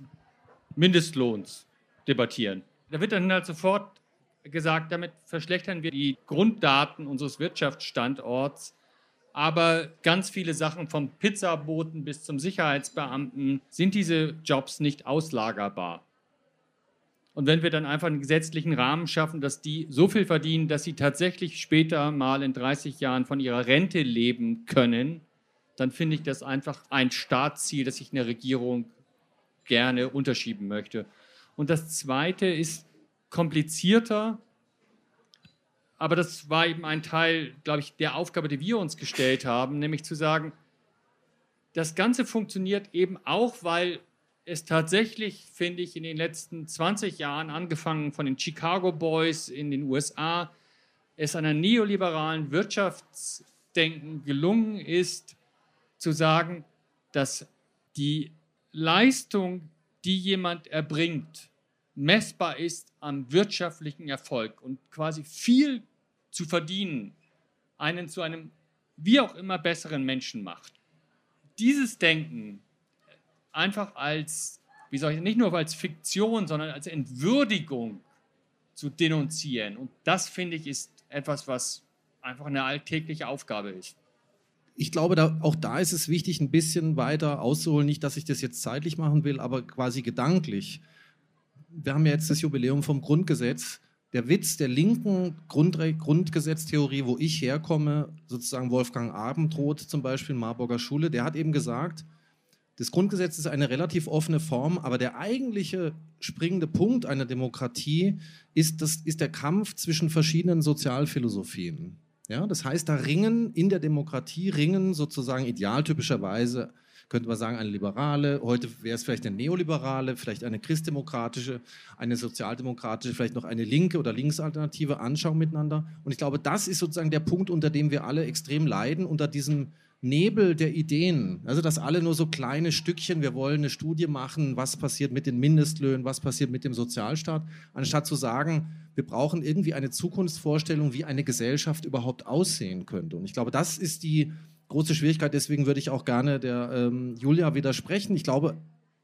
Mindestlohns debattieren. Da wird dann halt sofort gesagt, damit verschlechtern wir die Grunddaten unseres Wirtschaftsstandorts aber ganz viele Sachen vom Pizzaboten bis zum Sicherheitsbeamten sind diese Jobs nicht auslagerbar. Und wenn wir dann einfach einen gesetzlichen Rahmen schaffen, dass die so viel verdienen, dass sie tatsächlich später mal in 30 Jahren von ihrer Rente leben können, dann finde ich das einfach ein Staatsziel, das ich in der Regierung gerne unterschieben möchte. Und das Zweite ist komplizierter, aber das war eben ein Teil, glaube ich, der Aufgabe, die wir uns gestellt haben, nämlich zu sagen, das Ganze funktioniert eben auch, weil es tatsächlich, finde ich, in den letzten 20 Jahren, angefangen von den Chicago Boys in den USA, es einer neoliberalen Wirtschaftsdenken gelungen ist, zu sagen, dass die Leistung, die jemand erbringt, messbar ist am wirtschaftlichen Erfolg und quasi viel zu verdienen einen zu einem wie auch immer besseren Menschen macht. Dieses Denken einfach als, wie soll ich nicht nur als Fiktion, sondern als Entwürdigung zu denunzieren. Und das finde ich ist etwas, was einfach eine alltägliche Aufgabe ist. Ich glaube, da, auch da ist es wichtig, ein bisschen weiter auszuholen. Nicht, dass ich das jetzt zeitlich machen will, aber quasi gedanklich wir haben ja jetzt das Jubiläum vom Grundgesetz. Der Witz der linken Grundre Grundgesetztheorie, wo ich herkomme, sozusagen Wolfgang Abendroth zum Beispiel, Marburger Schule, der hat eben gesagt, das Grundgesetz ist eine relativ offene Form, aber der eigentliche springende Punkt einer Demokratie ist, das, ist der Kampf zwischen verschiedenen Sozialphilosophien. Ja, das heißt, da ringen in der Demokratie, ringen sozusagen idealtypischerweise könnte man sagen, eine liberale, heute wäre es vielleicht eine neoliberale, vielleicht eine christdemokratische, eine sozialdemokratische, vielleicht noch eine linke oder linksalternative Anschauung miteinander. Und ich glaube, das ist sozusagen der Punkt, unter dem wir alle extrem leiden, unter diesem Nebel der Ideen. Also, dass alle nur so kleine Stückchen, wir wollen eine Studie machen, was passiert mit den Mindestlöhnen, was passiert mit dem Sozialstaat, anstatt zu sagen, wir brauchen irgendwie eine Zukunftsvorstellung, wie eine Gesellschaft überhaupt aussehen könnte. Und ich glaube, das ist die große Schwierigkeit. Deswegen würde ich auch gerne der ähm, Julia widersprechen. Ich glaube,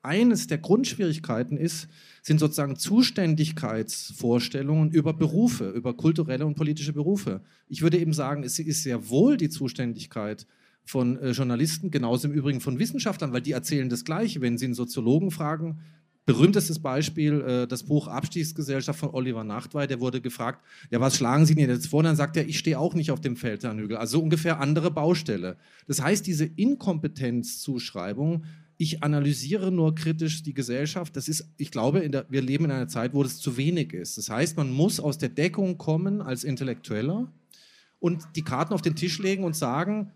eines der Grundschwierigkeiten ist, sind sozusagen Zuständigkeitsvorstellungen über Berufe, über kulturelle und politische Berufe. Ich würde eben sagen, es ist sehr wohl die Zuständigkeit von äh, Journalisten, genauso im Übrigen von Wissenschaftlern, weil die erzählen das Gleiche. Wenn Sie einen Soziologen fragen, berühmtestes Beispiel, äh, das Buch Abstiegsgesellschaft von Oliver Nachtwey, der wurde gefragt, ja, was schlagen Sie denn jetzt vor? Und dann sagt er, ich stehe auch nicht auf dem Feldherrnhügel. Also ungefähr andere Baustelle. Das heißt, diese Inkompetenzzuschreibung, ich analysiere nur kritisch die Gesellschaft, das ist, ich glaube, der, wir leben in einer Zeit, wo das zu wenig ist. Das heißt, man muss aus der Deckung kommen als Intellektueller und die Karten auf den Tisch legen und sagen,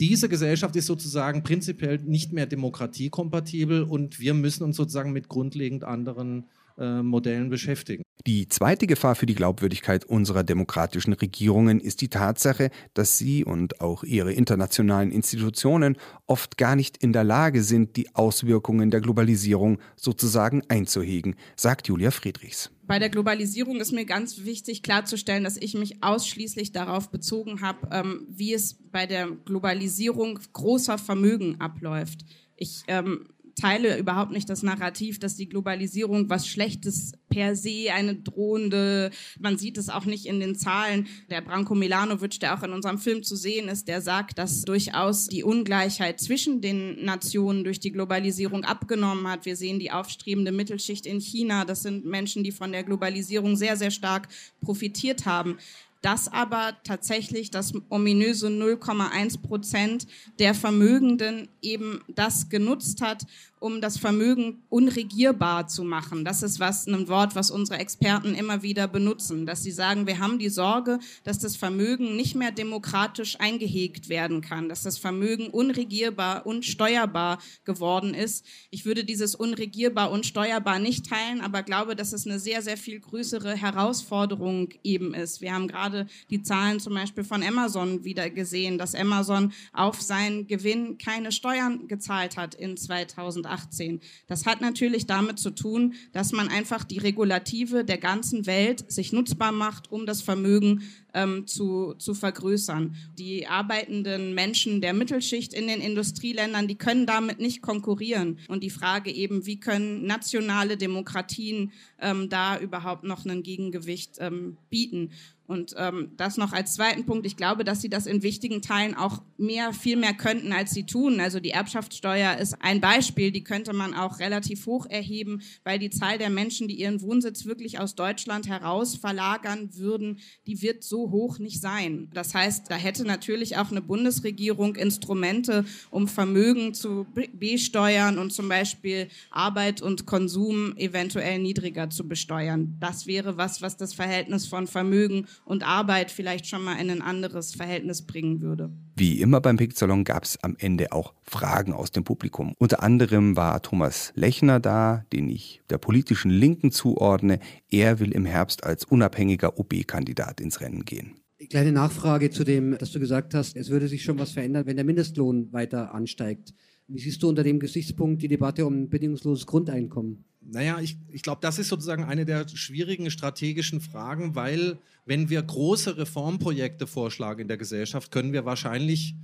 diese Gesellschaft ist sozusagen prinzipiell nicht mehr demokratiekompatibel und wir müssen uns sozusagen mit grundlegend anderen äh, Modellen beschäftigen. Die zweite Gefahr für die Glaubwürdigkeit unserer demokratischen Regierungen ist die Tatsache, dass sie und auch ihre internationalen Institutionen oft gar nicht in der Lage sind, die Auswirkungen der Globalisierung sozusagen einzuhegen, sagt Julia Friedrichs. Bei der Globalisierung ist mir ganz wichtig klarzustellen, dass ich mich ausschließlich darauf bezogen habe, ähm, wie es bei der Globalisierung großer Vermögen abläuft. Ich ähm, teile überhaupt nicht das Narrativ, dass die Globalisierung was Schlechtes per se, eine drohende, man sieht es auch nicht in den Zahlen. Der Branko Milanovic, der auch in unserem Film zu sehen ist, der sagt, dass durchaus die Ungleichheit zwischen den Nationen durch die Globalisierung abgenommen hat. Wir sehen die aufstrebende Mittelschicht in China. Das sind Menschen, die von der Globalisierung sehr, sehr stark profitiert haben dass aber tatsächlich das ominöse 0,1 Prozent der Vermögenden eben das genutzt hat, um das Vermögen unregierbar zu machen. Das ist was, ein Wort, was unsere Experten immer wieder benutzen, dass sie sagen, wir haben die Sorge, dass das Vermögen nicht mehr demokratisch eingehegt werden kann, dass das Vermögen unregierbar und steuerbar geworden ist. Ich würde dieses unregierbar und steuerbar nicht teilen, aber glaube, dass es eine sehr, sehr viel größere Herausforderung eben ist. Wir haben gerade die Zahlen zum Beispiel von Amazon wieder gesehen, dass Amazon auf seinen Gewinn keine Steuern gezahlt hat in 2000 2018. Das hat natürlich damit zu tun, dass man einfach die Regulative der ganzen Welt sich nutzbar macht, um das Vermögen ähm, zu, zu vergrößern. Die arbeitenden Menschen der Mittelschicht in den Industrieländern, die können damit nicht konkurrieren. Und die Frage eben, wie können nationale Demokratien ähm, da überhaupt noch ein Gegengewicht ähm, bieten? Und ähm, das noch als zweiten Punkt. Ich glaube, dass sie das in wichtigen Teilen auch mehr, viel mehr könnten, als sie tun. Also die Erbschaftssteuer ist ein Beispiel, die könnte man auch relativ hoch erheben, weil die Zahl der Menschen, die ihren Wohnsitz wirklich aus Deutschland heraus verlagern würden, die wird so hoch nicht sein. Das heißt, da hätte natürlich auch eine Bundesregierung Instrumente, um Vermögen zu besteuern und zum Beispiel Arbeit und Konsum eventuell niedriger zu besteuern. Das wäre was, was das Verhältnis von Vermögen und Arbeit vielleicht schon mal in ein anderes Verhältnis bringen würde. Wie immer beim Picksalon gab es am Ende auch Fragen aus dem Publikum. Unter anderem war Thomas Lechner da, den ich der politischen Linken zuordne. Er will im Herbst als unabhängiger OB-Kandidat ins Rennen gehen. Kleine Nachfrage zu dem, dass du gesagt hast, es würde sich schon was verändern, wenn der Mindestlohn weiter ansteigt. Wie siehst du unter dem Gesichtspunkt die Debatte um bedingungsloses Grundeinkommen? Naja, ich, ich glaube, das ist sozusagen eine der schwierigen strategischen Fragen, weil wenn wir große Reformprojekte vorschlagen in der Gesellschaft, können wir wahrscheinlich,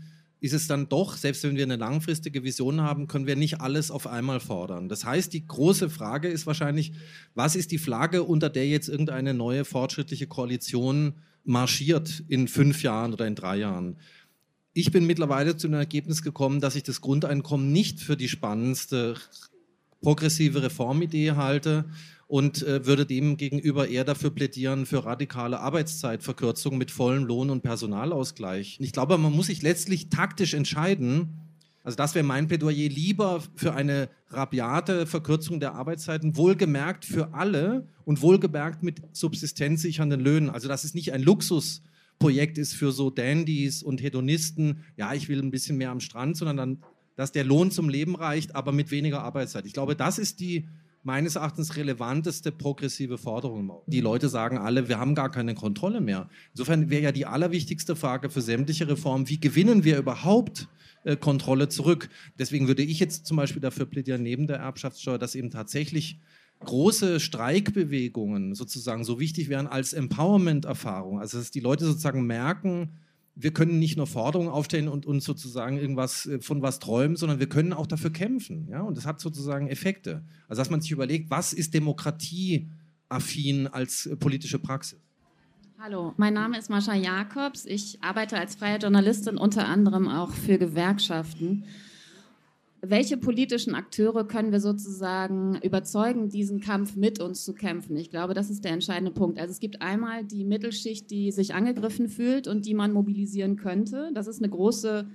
ist es dann doch, selbst wenn wir eine langfristige Vision haben, können wir nicht alles auf einmal fordern. Das heißt, die große Frage ist wahrscheinlich, was ist die Flagge, unter der jetzt irgendeine neue fortschrittliche Koalition marschiert in fünf Jahren oder in drei Jahren? Ich bin mittlerweile zu dem Ergebnis gekommen, dass ich das Grundeinkommen nicht für die spannendste progressive Reformidee halte und äh, würde dem gegenüber eher dafür plädieren für radikale Arbeitszeitverkürzung mit vollem Lohn und Personalausgleich. Ich glaube, man muss sich letztlich taktisch entscheiden. Also das wäre mein Plädoyer lieber für eine rabiate Verkürzung der Arbeitszeiten, wohlgemerkt für alle und wohlgemerkt mit subsistenzsichernden Löhnen. Also dass es nicht ein Luxusprojekt ist für so Dandys und Hedonisten, ja, ich will ein bisschen mehr am Strand, sondern dann dass der Lohn zum Leben reicht, aber mit weniger Arbeitszeit. Ich glaube, das ist die meines Erachtens relevanteste progressive Forderung. Die Leute sagen alle, wir haben gar keine Kontrolle mehr. Insofern wäre ja die allerwichtigste Frage für sämtliche Reformen, wie gewinnen wir überhaupt äh, Kontrolle zurück? Deswegen würde ich jetzt zum Beispiel dafür plädieren, neben der Erbschaftssteuer, dass eben tatsächlich große Streikbewegungen sozusagen so wichtig wären als Empowerment-Erfahrung. Also dass die Leute sozusagen merken, wir können nicht nur Forderungen aufstellen und uns sozusagen irgendwas äh, von was träumen, sondern wir können auch dafür kämpfen. Ja? Und das hat sozusagen Effekte. Also dass man sich überlegt, was ist demokratieaffin als äh, politische Praxis? Hallo, mein Name ist Mascha Jakobs. Ich arbeite als freie Journalistin unter anderem auch für Gewerkschaften welche politischen Akteure können wir sozusagen überzeugen, diesen Kampf mit uns zu kämpfen? Ich glaube, das ist der entscheidende Punkt. Also es gibt einmal die Mittelschicht, die sich angegriffen fühlt und die man mobilisieren könnte. Das ist eine große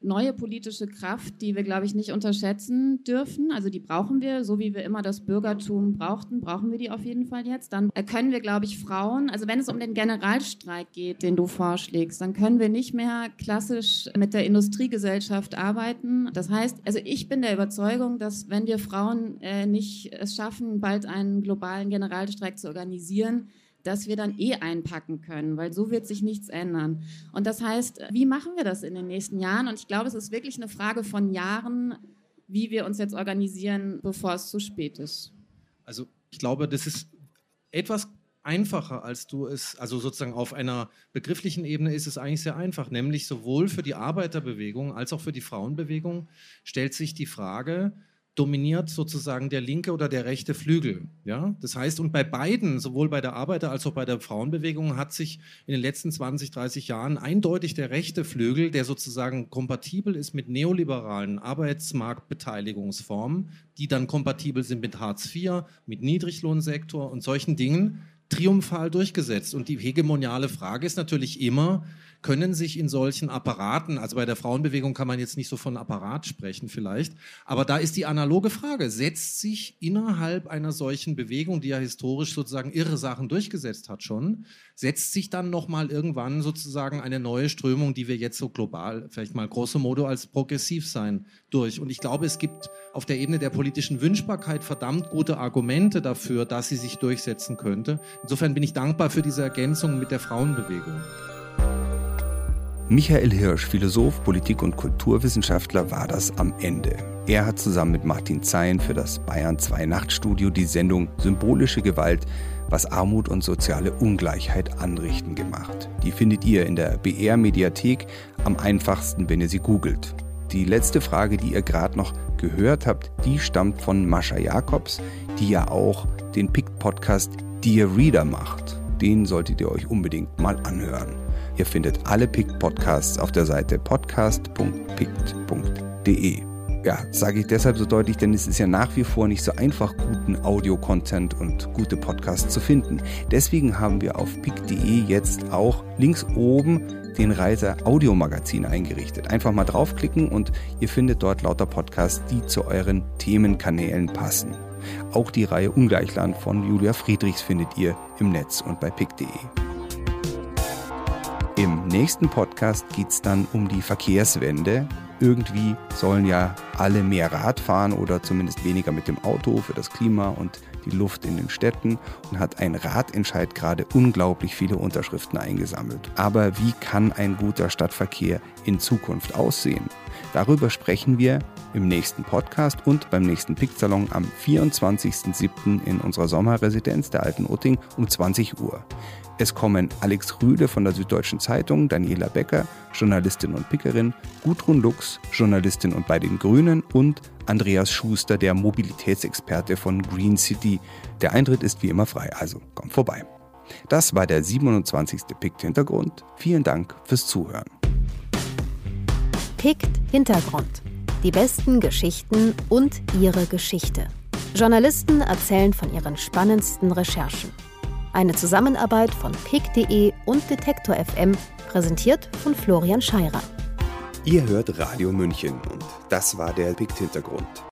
neue politische Kraft, die wir, glaube ich, nicht unterschätzen dürfen. Also die brauchen wir, so wie wir immer das Bürgertum brauchten, brauchen wir die auf jeden Fall jetzt. Dann können wir, glaube ich, Frauen, also wenn es um den Generalstreik geht, den du vorschlägst, dann können wir nicht mehr klassisch mit der Industriegesellschaft arbeiten. Das heißt, also ich bin der Überzeugung, dass wenn wir Frauen äh, nicht es schaffen, bald einen globalen Generalstreik zu organisieren, dass wir dann eh einpacken können, weil so wird sich nichts ändern. Und das heißt, wie machen wir das in den nächsten Jahren? Und ich glaube, es ist wirklich eine Frage von Jahren, wie wir uns jetzt organisieren, bevor es zu spät ist. Also ich glaube, das ist etwas einfacher, als du es, also sozusagen auf einer begrifflichen Ebene ist es eigentlich sehr einfach, nämlich sowohl für die Arbeiterbewegung als auch für die Frauenbewegung stellt sich die Frage, dominiert sozusagen der linke oder der rechte Flügel. Ja? Das heißt, und bei beiden, sowohl bei der Arbeiter- als auch bei der Frauenbewegung, hat sich in den letzten 20, 30 Jahren eindeutig der rechte Flügel, der sozusagen kompatibel ist mit neoliberalen Arbeitsmarktbeteiligungsformen, die dann kompatibel sind mit Hartz IV, mit Niedriglohnsektor und solchen Dingen, triumphal durchgesetzt. Und die hegemoniale Frage ist natürlich immer, können sich in solchen Apparaten, also bei der Frauenbewegung kann man jetzt nicht so von Apparat sprechen vielleicht, aber da ist die analoge Frage, setzt sich innerhalb einer solchen Bewegung, die ja historisch sozusagen irre Sachen durchgesetzt hat schon, setzt sich dann nochmal irgendwann sozusagen eine neue Strömung, die wir jetzt so global, vielleicht mal grosso modo als progressiv sein, durch. Und ich glaube, es gibt auf der Ebene der politischen Wünschbarkeit verdammt gute Argumente dafür, dass sie sich durchsetzen könnte. Insofern bin ich dankbar für diese Ergänzung mit der Frauenbewegung. Michael Hirsch, Philosoph, Politik- und Kulturwissenschaftler, war das am Ende. Er hat zusammen mit Martin Zein für das Bayern 2 Nachtstudio die Sendung Symbolische Gewalt, was Armut und soziale Ungleichheit anrichten gemacht. Die findet ihr in der BR Mediathek am einfachsten, wenn ihr sie googelt. Die letzte Frage, die ihr gerade noch gehört habt, die stammt von Mascha Jakobs, die ja auch den PICT-Podcast Dear Reader macht. Den solltet ihr euch unbedingt mal anhören. Ihr findet alle PICT-Podcasts auf der Seite podcast.pict.de. Ja, sage ich deshalb so deutlich, denn es ist ja nach wie vor nicht so einfach, guten Audio-Content und gute Podcasts zu finden. Deswegen haben wir auf pic.de jetzt auch links oben den Reiter Audiomagazin eingerichtet. Einfach mal draufklicken und ihr findet dort lauter Podcasts, die zu euren Themenkanälen passen. Auch die Reihe Ungleichland von Julia Friedrichs findet ihr im Netz und bei pic.de. Im nächsten Podcast geht es dann um die Verkehrswende. Irgendwie sollen ja alle mehr Rad fahren oder zumindest weniger mit dem Auto für das Klima und die Luft in den Städten und hat ein Radentscheid gerade unglaublich viele Unterschriften eingesammelt. Aber wie kann ein guter Stadtverkehr in Zukunft aussehen? Darüber sprechen wir im nächsten Podcast und beim nächsten Picksalon am 24.07. in unserer Sommerresidenz der Alten Utting um 20 Uhr. Es kommen Alex Rühle von der Süddeutschen Zeitung, Daniela Becker, Journalistin und Pickerin, Gudrun Lux, Journalistin und bei den Grünen und Andreas Schuster, der Mobilitätsexperte von Green City. Der Eintritt ist wie immer frei, also kommt vorbei. Das war der 27. Pikt Hintergrund. Vielen Dank fürs Zuhören. Pikt Hintergrund. Die besten Geschichten und ihre Geschichte. Journalisten erzählen von ihren spannendsten Recherchen. Eine Zusammenarbeit von pick.de und Detektor FM, präsentiert von Florian Scheirer. Ihr hört Radio München und das war der Pikt-Hintergrund.